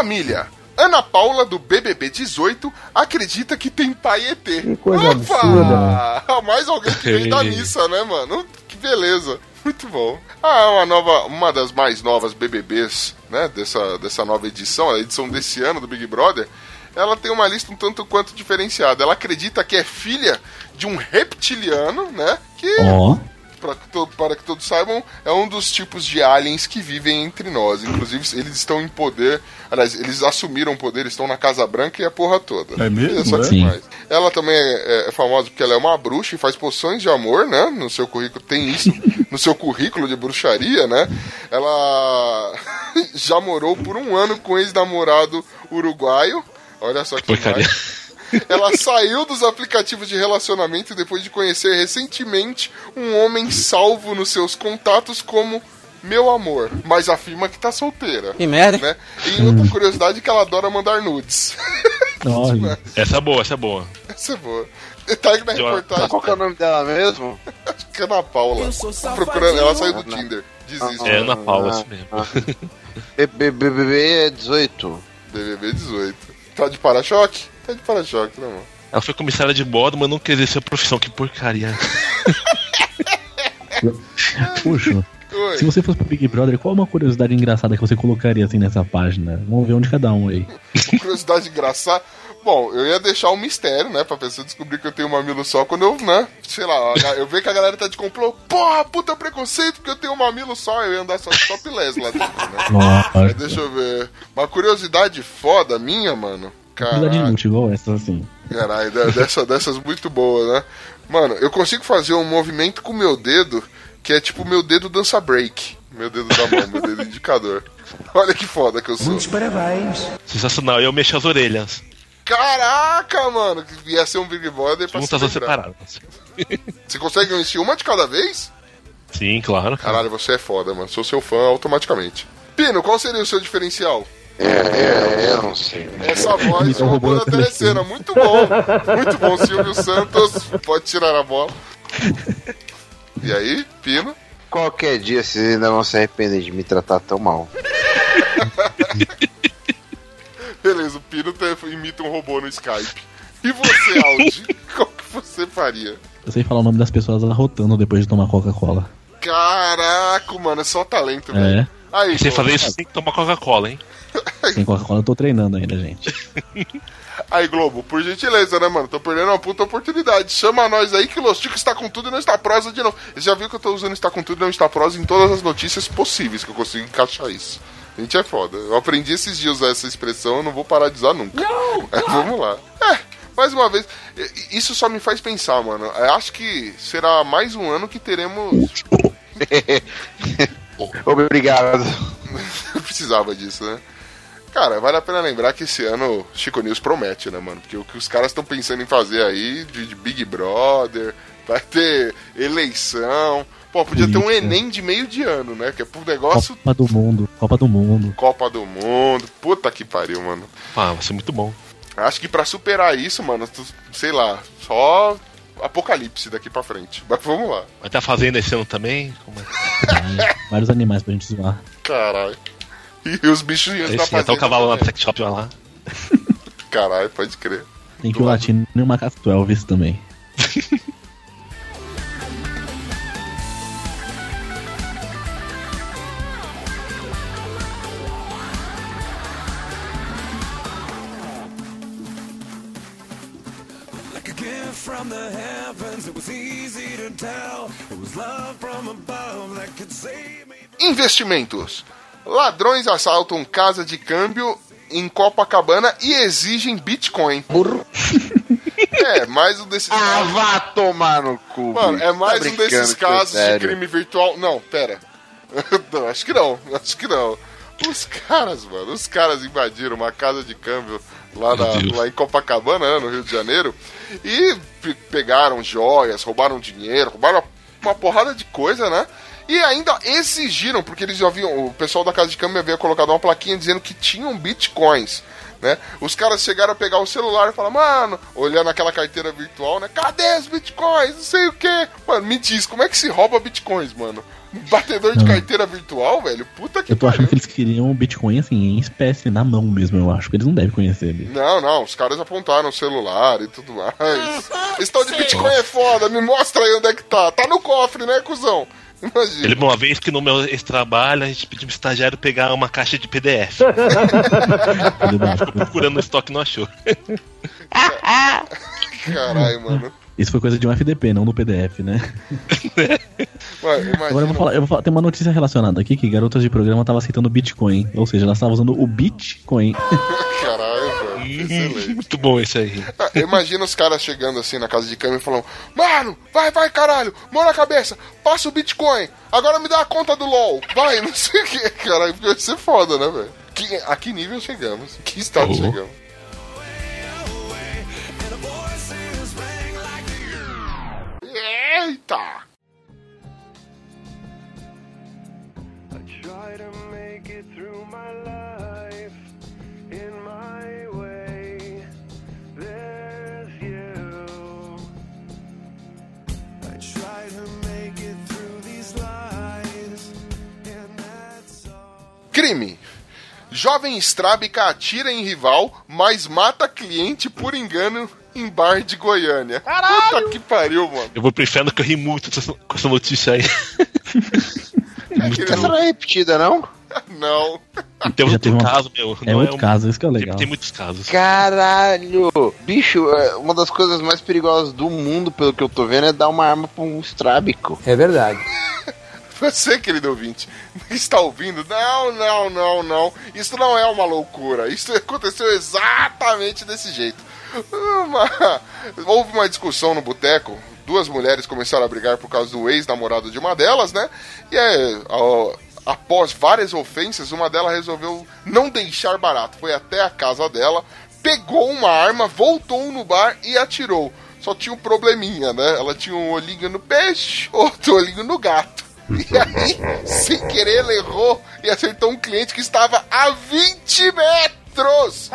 C: Família. Ana Paula, do BBB 18, acredita que tem pai ET.
I: Que coisa absurda,
C: Mais alguém que veio da *laughs* missa, né, mano? Que beleza. Muito bom. Ah, uma nova, uma das mais novas BBBs, né, dessa, dessa nova edição, a edição desse ano do Big Brother, ela tem uma lista um tanto quanto diferenciada. Ela acredita que é filha de um reptiliano, né, que para que, to- para que todos saibam, é um dos tipos de aliens que vivem entre nós. Inclusive, eles estão em poder. Aliás, eles assumiram poder, estão na Casa Branca e a porra toda.
B: É mesmo,
C: Olha só que
B: é? Sim.
C: Ela também é, é famosa porque ela é uma bruxa e faz poções de amor, né? No seu currículo tem isso. no seu currículo de bruxaria, né? Ela *laughs* já morou por um ano com o ex-namorado uruguaio. Olha só que
E: Porcaria.
C: Ela saiu dos aplicativos de relacionamento depois de conhecer recentemente um homem salvo nos seus contatos como meu amor, mas afirma que tá solteira.
K: Que merda.
C: Né? E outra curiosidade é que ela adora mandar nudes. *laughs*
B: Olha.
E: Essa é boa, essa é boa.
C: Essa é boa. Tá aí na reportagem.
A: Qual que é o nome dela mesmo?
C: Acho que é Ana Paula. Procurando, ela saiu do Tinder. Desiste.
E: É Ana Paula, isso mesmo.
A: BBB 18.
C: BBB 18. Tá de para-choque? Tá de para-choque, né, mano?
E: Ela foi comissária de bordo, mas não quer exercer a profissão. Que porcaria. *laughs*
B: Puxa.
C: Oi.
B: Se você fosse pro Big Brother, qual uma curiosidade engraçada que você colocaria assim nessa página? Vamos ver um de cada um aí. *laughs*
C: curiosidade engraçada. Bom, eu ia deixar um mistério, né? Pra pessoa descobrir que eu tenho um mamilo só quando eu, né? Sei lá, eu ver que a galera tá de complô. Porra, puta preconceito, porque eu tenho um mamilo só. Eu ia andar só de topless lá dentro, né? Aí, *laughs*
B: Nossa.
C: deixa eu ver. Uma curiosidade foda minha, mano.
B: Curiosidade
C: Caralho,
B: inútil, igual essa, assim.
C: caralho de- dessa, dessas muito boas, né? Mano, eu consigo fazer um movimento com o meu dedo que é tipo o meu dedo dança break. Meu dedo da mão, meu dedo indicador. *laughs* Olha que foda que eu sou.
E: Sensacional. Eu mexo as orelhas.
C: Caraca, mano, que ia ser um Big Brother pra se
E: Juntas ou
C: lembrar.
E: separadas. *laughs*
C: Você consegue investir uma de cada vez?
E: Sim, claro. cara.
C: Caralho, você é foda, mano. Sou seu fã automaticamente. Pino, qual seria o seu diferencial?
A: É, é, eu não sei.
C: Essa *laughs* voz,
B: roubou da
C: telecena. Muito bom. Muito bom, Silvio Santos. Pode tirar a bola. E aí, Pino?
A: Qualquer dia vocês ainda vão se arrepender de me tratar tão mal. *laughs*
C: Beleza, o Pino imita um robô no Skype. E você, Aldi? *laughs* qual que você faria?
B: Eu sei falar o nome das pessoas arrotando depois de tomar Coca-Cola.
C: Caraca, mano, é só talento, velho.
B: É.
C: Aí,
E: Se você fazer isso, tem que tomar Coca-Cola, hein?
B: Sem Coca-Cola eu tô treinando ainda, gente. *laughs*
C: aí, Globo, por gentileza, né, mano? Tô perdendo uma puta oportunidade. Chama nós aí que o Los Ticos está com tudo e não está prosa de novo. Você já viu que eu tô usando está com tudo e não está prosa em todas as notícias possíveis que eu consigo encaixar isso. A gente é foda. Eu aprendi esses dias a usar essa expressão, eu não vou parar de usar nunca. Mas *laughs* vamos lá. É, mais uma vez, isso só me faz pensar, mano. Eu acho que será mais um ano que teremos. *laughs*
A: Obrigado. *laughs*
C: Eu precisava disso, né? Cara, vale a pena lembrar que esse ano Chico News promete, né, mano? Porque o que os caras estão pensando em fazer aí de, de Big Brother, vai ter eleição. Pô, podia ter um
B: Política.
C: Enem de meio de ano, né? Que é pro negócio
B: Copa do Mundo, Copa do Mundo.
C: Copa do Mundo. Puta que pariu, mano.
E: Ah, vai ser muito bom.
C: Acho que pra superar isso, mano, tu- sei lá, só apocalipse daqui pra frente. *laughs* Mas vamos lá.
E: Vai estar fazendo esse ano também? Como é?
B: Vai, *laughs* vários animais pra gente zoar.
C: Caralho. E os bichos iam
E: Esse, até o cavalo lá no sex shop lá.
C: Caralho, pode crer.
B: Tem que o latino e o macaco Elvis também.
G: Like a gift from the heavens, it was easy to tell. It was love from above that could save me.
C: Investimentos. Ladrões assaltam casa de câmbio em Copacabana e exigem Bitcoin. *laughs* É, mais um desses
A: Ah, vá tomar no cu.
C: Mano, é mais
A: Tá
C: um desses casos de crime virtual. Não, pera. *laughs* não, acho que não. Acho que não. Os caras, mano, os caras invadiram uma casa de câmbio lá, na- lá em Copacabana, né, no Rio de Janeiro, e pe- pegaram joias, roubaram dinheiro, roubaram uma porrada de coisa, né? E ainda exigiram, porque eles já haviam, o pessoal da casa de câmbio havia colocado uma plaquinha dizendo que tinham bitcoins. Né? Os caras chegaram a pegar o celular e falar, mano, olhando aquela carteira virtual, né? Cadê os bitcoins? Não sei o que. Mano, me diz, como é que se rouba bitcoins, mano? Batedor de
B: Não.
C: carteira virtual, velho? Puta que
B: Eu tô achando
C: pariu.
B: que eles queriam o Bitcoin assim, em espécie, na mão mesmo, eu acho. que Eles não devem conhecer ele.
C: Não, não, os caras apontaram o celular e tudo mais. *laughs* Esse tal de Bitcoin é foda, me mostra aí onde é que tá. Tá no cofre, né, cuzão? Imagina.
E: Lembro uma vez que no meu esse trabalho a gente pediu pro estagiário pegar uma caixa de PDF. *laughs* Ficou procurando no estoque e não achou.
C: Caralho, mano.
B: Isso foi coisa de um FDP, não do PDF, né? *laughs*
C: Mano.
B: Agora eu vou falar, eu vou falar, tem uma notícia relacionada aqui que garotas de programa estavam aceitando Bitcoin. Ou seja, elas estavam usando o Bitcoin. *laughs*
C: Caralho. Excelente. *laughs*
E: Muito bom esse aí.
C: Ah, Imagina os caras chegando assim na casa de câmbio e falando: Mano, vai, vai, caralho, mão na cabeça, passa o Bitcoin, agora me dá a conta do LOL, vai, *laughs* não sei o que, caralho, porque vai ser foda, né, velho? Que- A que nível chegamos? Que estado
E: Oh.
C: chegamos? Eita! Crime. Jovem estrábica atira em rival, mas mata cliente por engano em bar de Goiânia. Caralho! Puta que pariu, mano.
E: Eu vou pro inferno que eu ri muito com essa- notícia aí. *laughs* muito
A: Essa não é repetida, não? *laughs*
C: Não.
E: Tem
B: Já teve uma-
E: caso, meu.
B: É
E: não
B: outro
E: um-
B: caso, isso que é
E: Tem,
B: legal.
E: tem muitos casos.
A: Caralho! Bicho, é uma das coisas mais perigosas do mundo, pelo que eu tô vendo, é dar uma arma pra um estrábico.
I: É verdade. *laughs*
C: Você, querido ouvinte, *laughs* está ouvindo? Não, não, não, não. Isso não é uma loucura. Isso *laughs* aconteceu exatamente desse jeito. Uma- Houve uma discussão no boteco. Duas mulheres começaram a brigar por causa do ex-namorado de uma delas, né? E é, ao- após várias ofensas, uma delas resolveu não deixar barato. Foi até a casa dela, pegou uma arma, voltou no bar e atirou. Só tinha um probleminha, né? Ela tinha um olhinho no peixe, *laughs* outro olhinho no gato. E aí, sem querer, ela errou e acertou um cliente que estava a 20 metros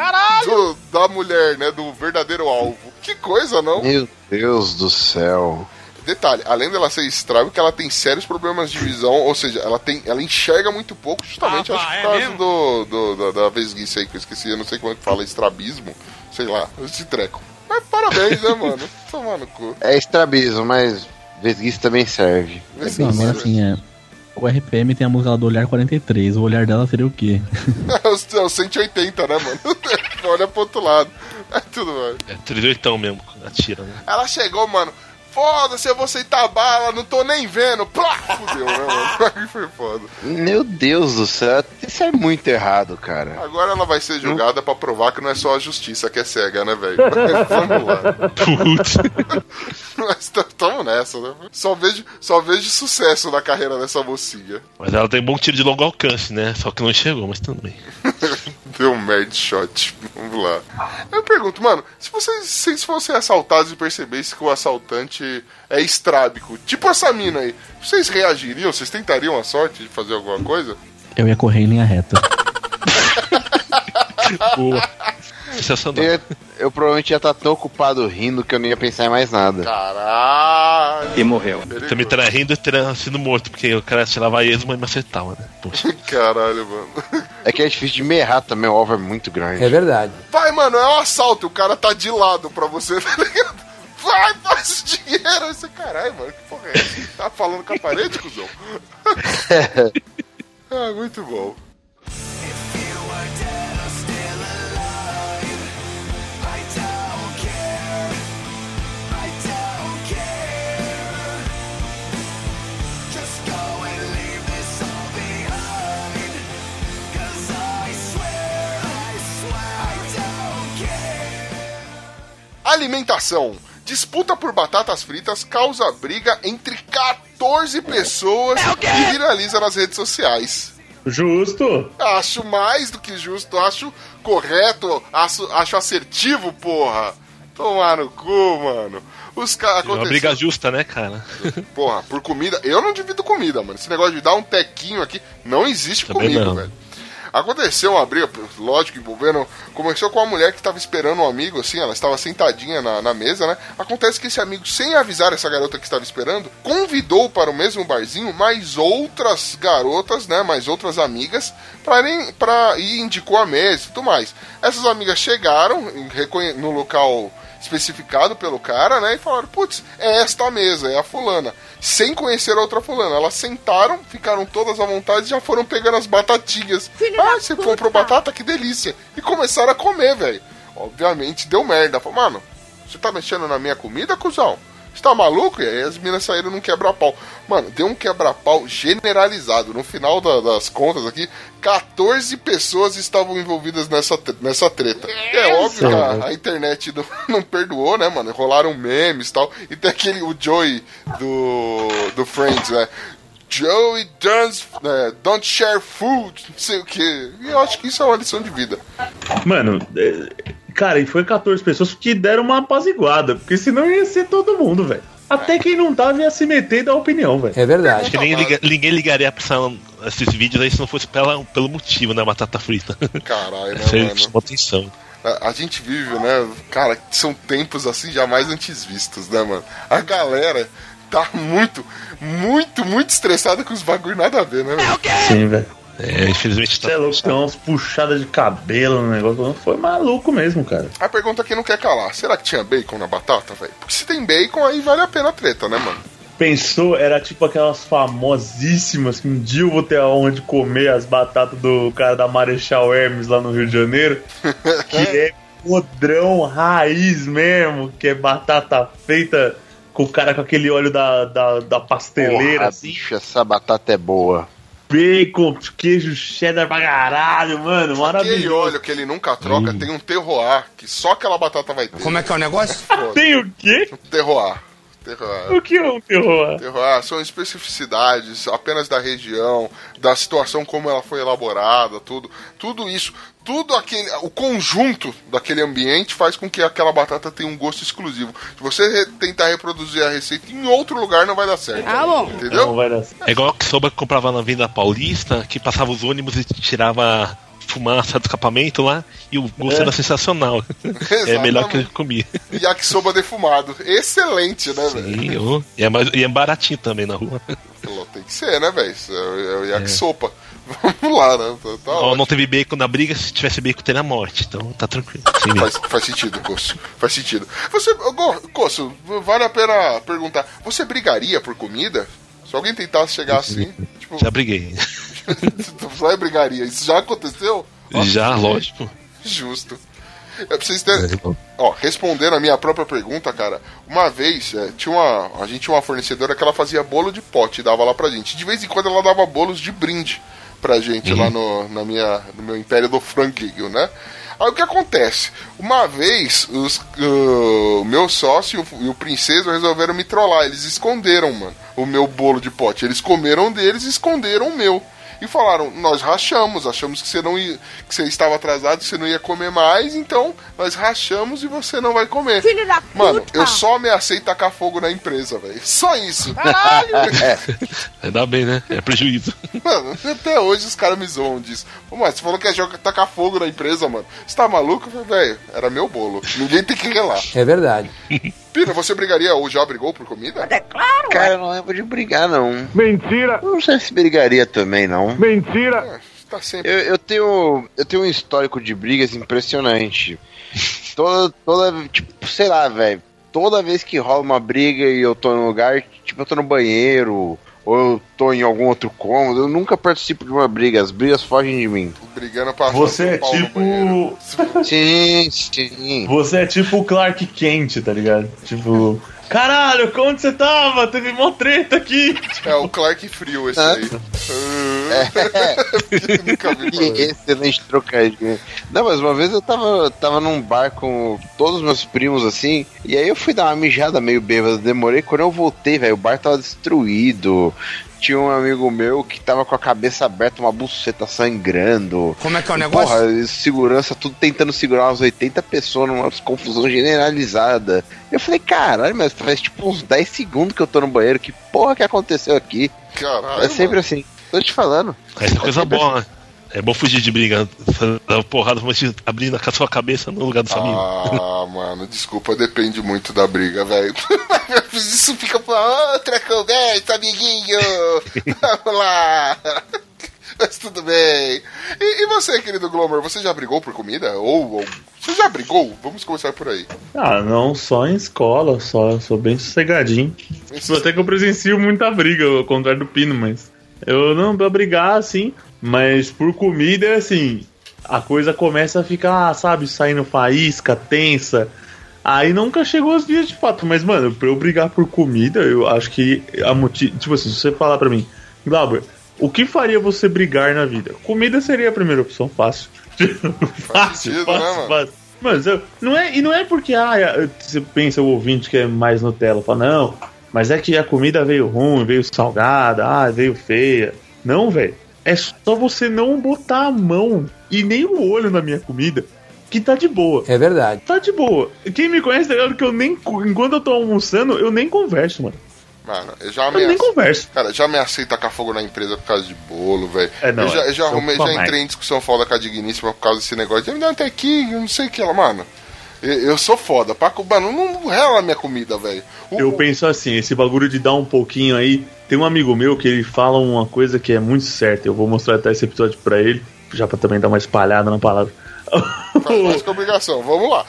C: do- da mulher, né? Do verdadeiro alvo. Que coisa, não?
A: Meu Deus do céu.
C: Detalhe, além dela ser estrábica, que ela tem sérios problemas de visão, ou seja, ela tem, ela enxerga muito pouco, justamente
E: Ah,
C: acho que
E: é
C: por causa do, do- da, da vesguice aí que eu esqueci, eu não sei como é que fala, estrabismo, sei lá, esse treco. Mas parabéns, né, mano? *laughs* Tomar no cu.
A: É estrabismo, mas Vesguice também serve.
B: Não, agora assim, é. O RPM tem a música lá do Olhar 43. O olhar dela seria o quê? *laughs*
C: É os, é os 180, né, mano? *laughs* Olha pro outro lado. É tudo, mano.
E: É 38 mesmo, atira, né?
C: Ela chegou, mano. Foda-se, eu vou aceitar bala, não tô nem vendo. Plá! Fudeu, né, mano? *laughs* Foi foda.
A: Meu Deus do céu, isso é muito errado, cara.
C: Agora ela vai ser julgada pra provar que não é só a justiça que é cega, né, velho? *laughs* Vamos lá.
E: Putz. *laughs*
C: Mas tamo nessa, né? Só vejo, só vejo sucesso na carreira dessa mocinha.
E: Mas ela tem bom tiro de longo alcance, né? Só que não chegou, mas bem.
C: Deu um mad shot. Vamos lá. Eu pergunto, mano, se vocês, se vocês fossem assaltados e percebessem que o assaltante é estrábico, tipo essa mina aí, vocês reagiriam? Vocês tentariam a sorte de fazer alguma coisa?
B: Eu ia correr em linha reta. *laughs*
E: Boa. Sensacional.
A: Eu, eu provavelmente ia estar tão ocupado rindo que eu não ia pensar em mais nada.
C: Caralho.
K: E morreu.
E: Também teria rindo e teria sido morto, porque o cara tirava esmo e me acertava, né? Poxa. *laughs*
C: Caralho, mano.
A: É que é difícil de me errar também, o alvo é muito grande.
I: É verdade.
C: Vai, mano, é um assalto, o cara tá de lado pra você, *laughs* tá ligado? Vai, faz o dinheiro. Esse caralho, mano, que porra é essa? Tá falando com a parede, cuzão? ah, *laughs* muito bom. Alimentação. Disputa por batatas fritas causa briga entre 14 pessoas e viraliza nas redes sociais.
D: Justo.
C: Acho mais do que justo, acho correto, acho, acho assertivo, porra. Tomar no cu, mano. Os caras
E: É uma briga justa, né, cara?
C: Porra, por comida. Eu não divido comida, mano. Esse negócio de dar um tequinho aqui não existe
E: Também
C: comigo,
E: não.
C: velho. Aconteceu uma briga, lógico, envolvendo. Começou com uma mulher que estava esperando um amigo, assim, ela estava sentadinha na, na mesa, né? Acontece que esse amigo, sem avisar essa garota que estava esperando, convidou para o mesmo barzinho mais outras garotas, né? Mais outras amigas, pra, irem- pra, e indicou a mesa e tudo mais. Essas amigas chegaram no local especificado pelo cara, né? E falaram, putz, é esta mesa, é a fulana. Sem conhecer a outra fulana. Elas sentaram, ficaram todas à vontade e já foram pegando as batatinhas. ah, você comprou batata? Que delícia. E começaram a comer, velho. Obviamente deu merda. Falei, mano, você tá mexendo na minha comida, cuzão? Você tá maluco? E aí as minas saíram num quebra-pau. Mano, deu um quebra-pau generalizado. No final da- das contas aqui, 14 pessoas estavam envolvidas nessa, nessa treta. E é óbvio que a, a internet não, *laughs* não perdoou, né, mano? Rolaram memes e tal. E tem aquele, o Joey do, do Friends, né? Joey does, né, don't share food, não sei o que. E eu acho que isso é uma lição de vida.
D: Mano, é, cara, e foi 14 pessoas que deram uma apaziguada, porque senão ia ser todo mundo, velho. Até quem não tava ia se meter e dar opinião, velho.
I: É
E: Acho
I: verdade.
E: que ninguém, liga- ninguém ligaria pra essa- esses vídeos aí se não fosse pela, pelo motivo, né? Batata frita.
C: Caralho, né, *laughs*
E: Isso aí
C: mano?
E: chamou atenção.
C: A, a gente vive, né? Cara, são tempos assim jamais antes vistos, né, mano? A galera tá muito, muito, muito estressada com os bagulho nada a ver, né, mano?
D: Sim, velho.
E: É, infelizmente tá.
D: Você é louco, tem umas puxadas de cabelo no negócio. Foi maluco mesmo, cara.
C: A pergunta que não quer calar: será que tinha bacon na batata, velho? Porque se tem bacon, aí vale a pena a treta, né, mano?
D: Pensou, era tipo aquelas famosíssimas que um dia eu vou ter a honra de comer as batatas do cara da Marechal Hermes lá no Rio de Janeiro. *laughs* que é podrão raiz mesmo, que é batata feita com o cara com aquele óleo da, da, da pasteleira,
A: Porra,
D: assim.
A: bicho, essa batata é boa.
D: Bacon, queijo cheddar pra caralho, mano.
C: Aquele
D: Maravilhoso.
C: óleo que ele nunca troca tem um terroir que só aquela batata vai ter.
K: Como é que é o negócio? *laughs*
D: Tem o quê?
C: Terroir. Terroir.
D: O que é um terror?
C: Terroir são especificidades apenas da região, da situação como ela foi elaborada, tudo, tudo isso, tudo aquele, o conjunto daquele ambiente faz com que aquela batata tenha um gosto exclusivo. Se você re- tentar reproduzir a receita em outro lugar, não vai dar certo.
F: Ah, bom.
C: Entendeu?
D: Não vai dar
E: É igual que soba que comprava na Venda Paulista, que passava os ônibus e tirava fumaça do escapamento lá, e o gosto
D: É.
E: era sensacional. *laughs* é melhor que eu comia.
C: Yakisoba defumado. Excelente, né, velho?
E: Ô. e, é mais, e é baratinho também na rua.
C: Tem que ser, né, velho? É o- é o yakisopa. *laughs* Vamos lá, né? Tá, tá ótimo.
E: não teve bacon na briga, se tivesse bacon teria morte, então tá tranquilo.
C: Faz, faz sentido, Coço. Faz sentido. Você, Coço, vale a pena perguntar: você brigaria por comida? Se alguém tentasse chegar assim, tipo,
E: Já briguei. *laughs*
C: só brigaria. Isso já aconteceu?
E: Já, lógico.
C: Justo. É pra vocês terem. Ó, respondendo a minha própria pergunta, cara, uma vez é, tinha uma. A gente tinha uma fornecedora que ela fazia bolo de pote e dava lá pra gente. De vez em quando ela dava bolos de brinde pra gente lá no, na minha, no meu império do franguinho, né? Aí o que acontece? Uma vez, os, uh, o meu sócio e o, e o princeso resolveram me trollar. Eles esconderam, mano, o meu bolo de pote. Eles comeram deles e esconderam o meu. E falaram, nós rachamos, achamos que você não ia, que você estava atrasado, que você não ia comer mais, então nós rachamos e você não vai comer.
F: Filho da
C: Mano,
F: puta!
C: eu só ameacei tacar fogo na empresa, velho. Só isso. Caralho! *laughs*
E: Ainda bem, né? É prejuízo.
C: Mano, até hoje os caras me zoam disso. Pô, mas você falou que ia jogar, tacar fogo na empresa, mano. Você tá maluco? Velho, era meu bolo. Ninguém tem que relar.
I: É verdade. *laughs*
C: Pina, você brigaria ou já brigou por comida?
F: É claro,
A: Cara, eu não lembro de brigar, não.
D: Mentira!
A: Eu não sei se brigaria também, não.
D: Mentira!
C: Tá sempre.
A: Eu, eu tenho. Eu tenho um histórico de brigas impressionante. *laughs* Toda, toda, tipo, sei lá, velho. Toda vez que rola uma briga e eu tô num lugar, tipo, eu tô no banheiro, ou eu tô em algum outro cômodo, eu nunca participo de uma briga. As brigas fogem de mim.
C: Brigando pra
D: Você é tipo.
A: Sim, sim.
D: Você é tipo o Clark Kent, tá ligado? Tipo. Caralho, onde você tava? Teve mó treta aqui.
C: É o Clark Frio esse aí. *laughs* Falar.
A: excelente trocadilho. Não, mas uma vez eu tava, tava num bar com todos os meus primos assim, e aí eu fui dar uma mijada meio bêbada, demorei. Quando eu voltei, velho, o bar tava destruído. Tinha um amigo meu que tava com a cabeça aberta, uma buceta sangrando.
I: Como é que é o
A: Porra, e segurança, tudo tentando segurar umas 80 pessoas numa confusão generalizada. Eu falei, caralho, mas faz tipo uns 10 segundos que eu tô no banheiro. Que porra que aconteceu aqui?
C: Caralho.
A: é sempre
C: mano.
A: assim. Tô te falando.
E: Essa é coisa
A: sempre
E: boa, né? É bom fugir de briga, dar porrada, mas abrindo a sua cabeça no lugar do seu amigo.
C: Ah, *laughs* mano, desculpa, depende muito da briga, velho. *laughs* Isso fica pra outra conversa, amiguinho. *laughs* Vamos lá. Mas tudo bem. E, e você, querido Glomer, você já brigou por comida? Ou, ou- você já brigou? Vamos começar por aí.
D: Ah, não, só em escola, só sou bem sossegadinho. Tipo, Até que eu presencio muita briga, ao contrário do Pino, mas. Eu não, pra brigar, assim, mas por comida é assim. A coisa começa a ficar, sabe, saindo faísca, tensa. Aí nunca chegou aos dias de fato, mas, mano, pra eu brigar por comida, eu acho que a motivo. Tipo assim, se você falar pra mim, Glauber, o que faria você brigar na vida? Comida seria a primeira opção, fácil. *laughs* fácil,
C: sentido,
D: fácil,
C: né, mano?
D: fácil. Mas eu- não é, e não é porque ah, é- você pensa o ouvinte que é mais Nutella, fala, não, mas é que a comida veio ruim, veio salgada, ah, veio feia. Não, velho. É só você não botar a mão e nem o olho na minha comida, que tá de boa.
I: É verdade.
D: Tá de boa. Quem me conhece tá ligado que eu nem. Enquanto eu tô almoçando, eu nem converso, mano.
C: Mano, eu já
D: Eu nem
C: ameacei.
D: converso.
C: Cara, já ameacei tacar fogo na empresa por causa de bolo, velho.
D: É, não,
C: eu já,
D: é,
C: eu já,
D: eu
C: arrumei, já entrei em discussão foda com a digníssima por causa desse negócio. Me dá até aqui, eu não sei o que ela, mano. Eu, eu sou foda. Pra, mano, não rela a minha comida, velho.
D: Eu penso assim, esse bagulho de dar um pouquinho aí. Tem um amigo meu que ele fala uma coisa que é muito certa. Eu vou mostrar até esse episódio pra ele, já pra também dar uma espalhada na palavra.
C: Faz mais que obrigação. Vamos lá.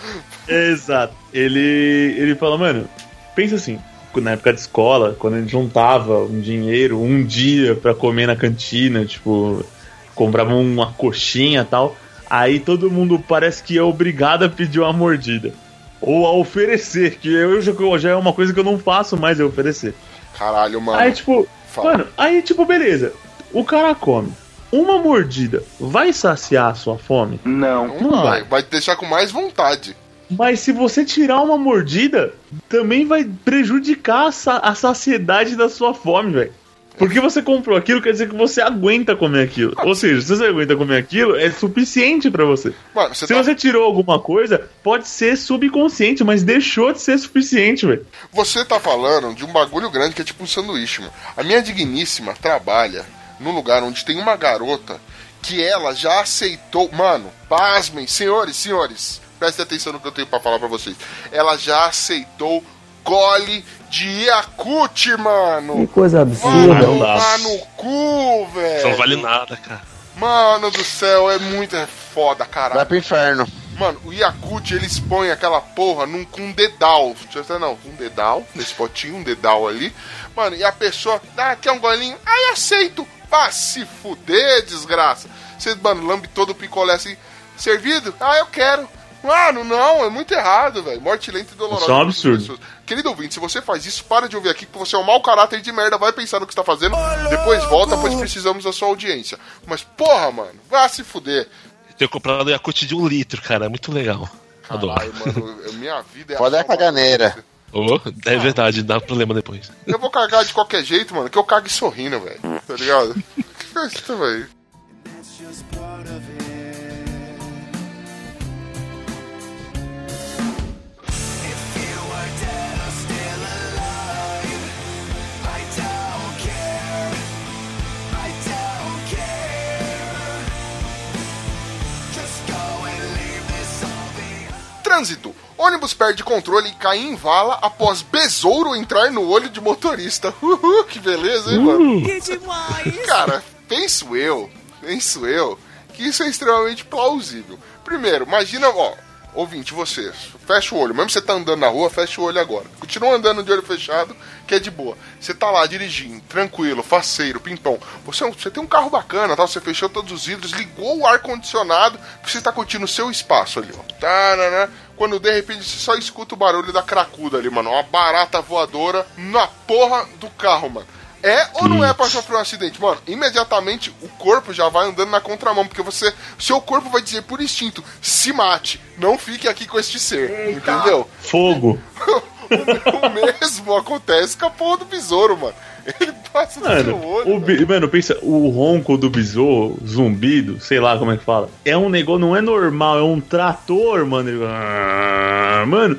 D: Exato. Ele, ele fala, mano, pensa assim, na época de escola, quando a gente juntava um dinheiro, um dia pra comer na cantina, tipo, comprava uma coxinha e tal, aí todo mundo parece que é obrigado a pedir uma mordida. Ou a oferecer, que eu já, já é uma coisa que eu não faço mais, é oferecer.
C: Caralho, mano.
D: Aí, tipo,
C: Fala.
D: mano, aí, tipo, beleza. O cara come. Uma mordida vai saciar a sua fome?
C: não
D: não
C: vai.
D: vai.
C: Vai te deixar com mais vontade.
D: Mas se você tirar uma mordida, também vai prejudicar a, sa- a saciedade da sua fome, velho. Porque você comprou aquilo, quer dizer que você aguenta comer aquilo. Ou seja, se você aguenta comer aquilo, é suficiente pra você.
C: Mano, você
D: Se
C: tá,
D: você tirou alguma coisa, pode ser subconsciente, mas deixou de ser suficiente, velho.
C: você tá falando de um bagulho grande que é tipo um sanduíche, mano. A minha digníssima trabalha num lugar onde tem uma garota que ela já aceitou. Mano, pasmem, senhores, senhores, prestem atenção no que eu tenho pra falar pra vocês. Ela já aceitou gole de Yakut, mano.
I: Que coisa
C: Mano,
I: absurda.
D: não dá.
C: lá no cu, velho.
E: Isso não vale nada, cara.
C: Mano do céu, é muito é foda, caralho.
A: Vai pro inferno.
C: Mano, o Yakut, eles põem aquela porra num, com um dedal. Deixa eu dizer, não, um dedal, nesse potinho, um dedal ali. Mano, e a pessoa, ah, quer um golinho? Ai, aceito. Vá se fuder, desgraça. Você, mano, lambe todo o picolé assim, servido? Ah, eu quero. Mano, não, é muito errado, velho. Morte lenta e dolorosa.
D: Isso é um absurdo.
C: Querido ouvinte, se você faz isso, para de ouvir aqui, porque você é um mau caráter de merda, vai pensar no que está fazendo, depois volta, pois precisamos da sua audiência. Mas, porra, mano, vá se fuder.
E: Eu tenho comprado Yakut de um litro, cara. É muito legal. Adoro.
C: Ai, mano, minha vida é
A: é a caganeira.
E: Oh, é verdade, dá problema depois.
C: Eu vou cagar de qualquer jeito, mano, que eu cague sorrindo, velho. Tá ligado? *laughs* Isso, velho. Trânsito. Ônibus perde controle e cai em vala após besouro entrar no olho de motorista. *laughs* Uhul, que beleza, hein, mano?
F: Que demais!
C: Cara, penso eu, penso eu, que isso é extremamente plausível. Primeiro, imagina, ó, ouvinte, você, fecha o olho, mesmo você tá andando na rua, fecha o olho agora. Continua andando de olho fechado, que é de boa. Você tá lá dirigindo, tranquilo, faceiro, pimpão. Você, é você tem um carro bacana, tá? Você fechou todos os vidros, ligou o ar-condicionado, porque você tá curtindo o seu espaço ali, ó. Tá, né, né? Quando de repente você só escuta o barulho da cracuda ali, mano. Uma barata voadora na porra do carro, mano. É ou não é pra sofrer um acidente? Mano, imediatamente o corpo já vai andando na contramão, porque você. Seu corpo vai dizer por instinto: se mate, não fique aqui com este ser. Entendeu?
D: Fogo. *laughs*
C: o mesmo acontece com a porra do besouro, mano. Ele passa no seu
D: Mano,
C: olho.
D: o, bi- mano, pensa, o ronco do besouro, zumbido, sei lá como é que fala. É um negócio, não é normal, é um trator, mano. Ele... Ah, Mano,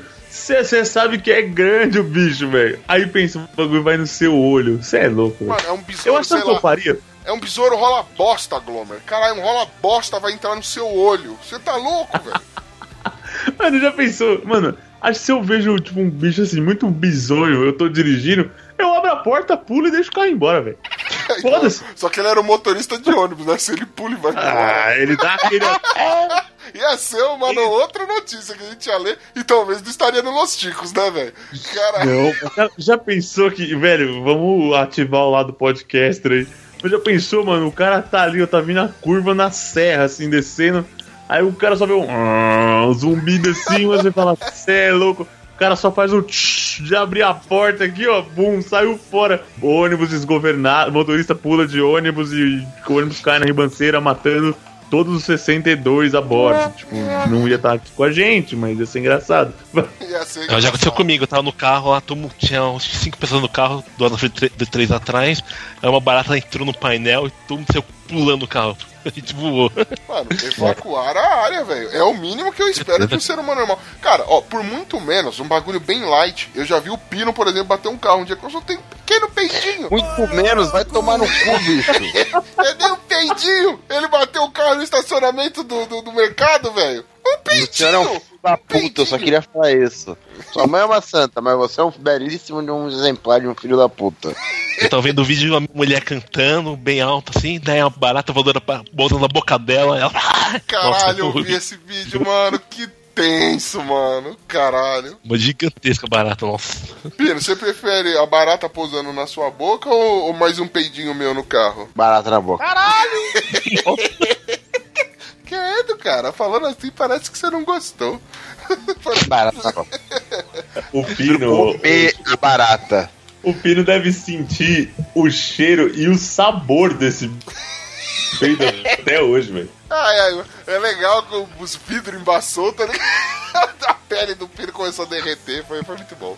D: você sabe que é grande o bicho, velho. Aí pensa, o bagulho vai no seu olho. Você é louco, velho.
C: Mano, é um
D: Eu
C: besouro,
D: acho
C: sei
D: que eu faria.
C: É um besouro rola bosta, Glomer. Caralho, um rola bosta vai entrar no seu olho. Você tá louco, velho? *laughs*
D: Mano, já pensou? Mano, acho que se eu vejo, tipo, um bicho assim, muito bizonho, eu tô dirigindo, eu abro a porta, pulo e deixo o carro embora, velho. Foda-se.
C: Só que ele era um motorista de ônibus, né? Se ele pula e vai.
D: Ah, ele dá aquele. *laughs*
C: Ia ser uma no- outra notícia que a gente ia ler e talvez não estaria no Los Ticos, né, velho? Caralho.
D: Já, já pensou que, velho, vamos ativar o lado podcaster aí. Mas já pensou, mano, o cara tá ali, ó, tá vindo a curva na serra, assim, descendo. Aí o cara só vê um, ah, um zumbido assim, você fala, cê é louco. O cara só faz o tch, de abrir a porta aqui, ó, bum, saiu fora. Ônibus desgovernado, motorista pula de ônibus e o ônibus cai na ribanceira, matando todos os 62 a bordo. Tipo, não ia estar aqui com a gente, mas ia ser engraçado. *laughs*
C: Ia ser
E: Já já aconteceu comigo, eu tava no carro lá, mundo- tinha uns cinco pessoas no carro, duas na frente de três atrás. Aí uma barata entrou no painel e todo mundo saiu pulando o carro. *laughs* A gente voou.
C: Mano, evacuar a área, velho. É o mínimo que eu espero de um ser humano normal. Cara, ó, por muito menos, um bagulho bem light. Eu já vi o Pino, por exemplo, bater um carro um dia que eu só tenho pequeno peidinho.
A: Muito menos, vai tomar no cu, bicho. *laughs*
C: É nem um peidinho. Ele bateu o carro no estacionamento do, do, do mercado, velho. Um
A: O senhor é um
C: peidinho.
A: filho da puta, eu só queria falar isso. Sua mãe é uma santa, mas você é um belíssimo de um exemplar de um filho da puta.
E: Eu tava vendo o vídeo de uma mulher cantando bem alto assim, daí a barata voando pra- botando na boca dela. Ela... *laughs*
C: Caralho, eu
E: Nossa,
C: vi esse vídeo, mano. Que tenso, mano. Caralho.
E: Uma gigantesca barata, nossa.
C: Pino, você prefere a barata pousando na sua boca ou, ou mais um peidinho meu no carro?
A: Barata na boca.
C: Quieto, *laughs* cara. Falando assim, parece que você não gostou. *laughs*
A: Barata na boca.
D: O Pino.
A: Comer a barata.
D: O Pino deve sentir o cheiro e o sabor desse peido até hoje, velho.
C: Ai, ai, é legal que os vidros embaçou, tá ligado? *laughs* A pele do Pino começou a derreter. Foi, foi muito bom.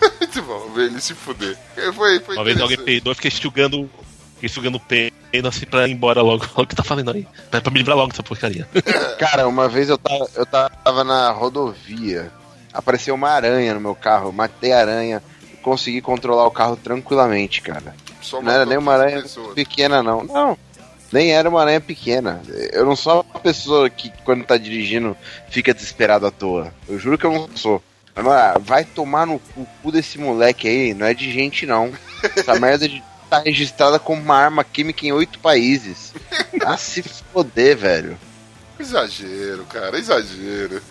C: *laughs* Muito bom ver ele se fuder. Foi, foi
E: Uma vez alguém peidou, eu fiquei enxugando, fiquei enxugando o peido assim pra ir embora logo. Olha *laughs* o que tá falando aí. Pra, pra me livrar logo dessa porcaria.
A: Cara, uma vez eu tava, eu tava na rodovia, apareceu uma aranha no meu carro, eu matei a aranha e consegui controlar o carro tranquilamente, cara.
C: Só
A: Não era nem uma
C: 15
A: aranha
C: pessoas.
A: pequena, não. Não, nem era uma aranha pequena. Eu não sou uma pessoa que, quando tá dirigindo, fica desesperado à toa. Eu juro que eu não sou. Agora, vai tomar no cu cu desse moleque aí, não é de gente não. Essa *laughs* merda de tá registrada como uma arma química em oito países. Ah, se foder, velho.
C: Exagero, cara, exagero.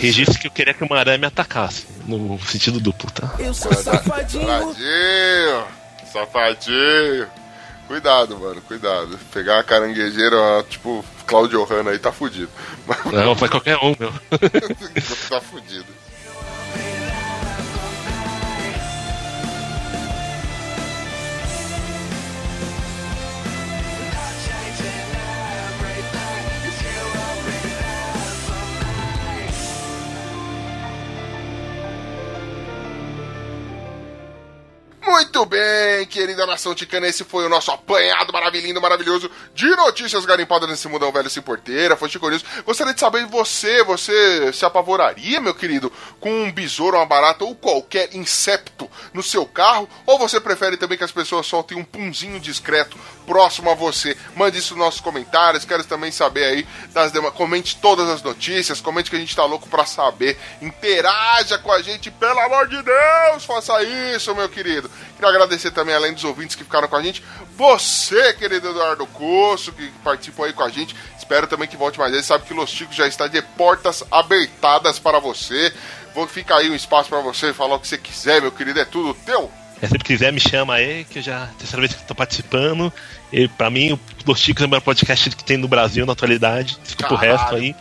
E: Registro que eu queria que uma aranha me atacasse. No sentido duplo, tá?
F: Eu sou safadinho.
C: Safadinho, safadinho. Cuidado, mano, cuidado. Pegar a caranguejeira, tipo, Claudio Hanna aí, tá fudido. Mas
E: Não, foi qualquer um, meu. *laughs*
C: tá fudido. Muito bem, querida nação ticana, esse foi o nosso apanhado maravilhoso, maravilhoso de notícias garimpadas nesse mundão velho sem porteira, foi Chico. Gostaria de saber você, você se apavoraria, meu querido, com um besouro, uma barata ou qualquer incepto no seu carro? Ou você prefere também que as pessoas soltem um punzinho discreto próximo a você? Mande isso nos nossos comentários, quero também saber aí das demais. Comente todas as notícias, comente que a gente tá louco pra saber. Interaja com a gente, pelo amor de Deus, faça isso, meu querido. Quero agradecer também, além dos ouvintes que ficaram com a gente, você, querido Eduardo Coço, que participou aí com a gente. Espero também que volte mais vezes. Sabe que Los Chicos já está de portas abertadas para você. Vou ficar aí um espaço para você falar o que você quiser, meu querido. É tudo teu.
E: É, se quiser, me chama aí, que eu já terceira vez que tô participando. E pra mim, o Los Chicos é o melhor podcast que tem no Brasil na atualidade. Fica pro resto aí.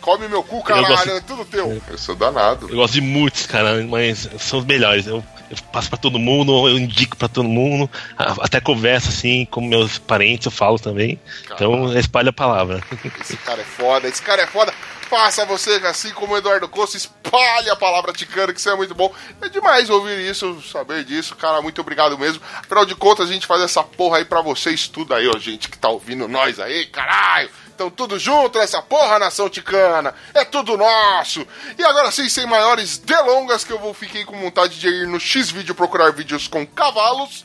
C: Come meu cu, caralho. É tudo teu. Eu sou danado.
E: Eu gosto de muitos, cara, mas são os melhores. Eu, eu passo pra todo mundo, eu indico pra todo mundo, até converso assim com meus parentes, eu falo também. Então espalha a palavra.
C: Esse cara é foda, esse cara é foda. Faça você, assim como o Eduardo Costa, espalhe a palavra ticana, que isso é muito bom. É demais ouvir isso, saber disso. Cara, muito obrigado mesmo. Afinal de contas, a gente faz essa porra aí pra vocês tudo aí, ó, gente que tá ouvindo nós aí, caralho. Então tudo junto nessa porra, nação ticana. É tudo nosso. E agora sim, sem maiores delongas, que eu vou fiquei com vontade de ir no X-Vídeo procurar vídeos com cavalos.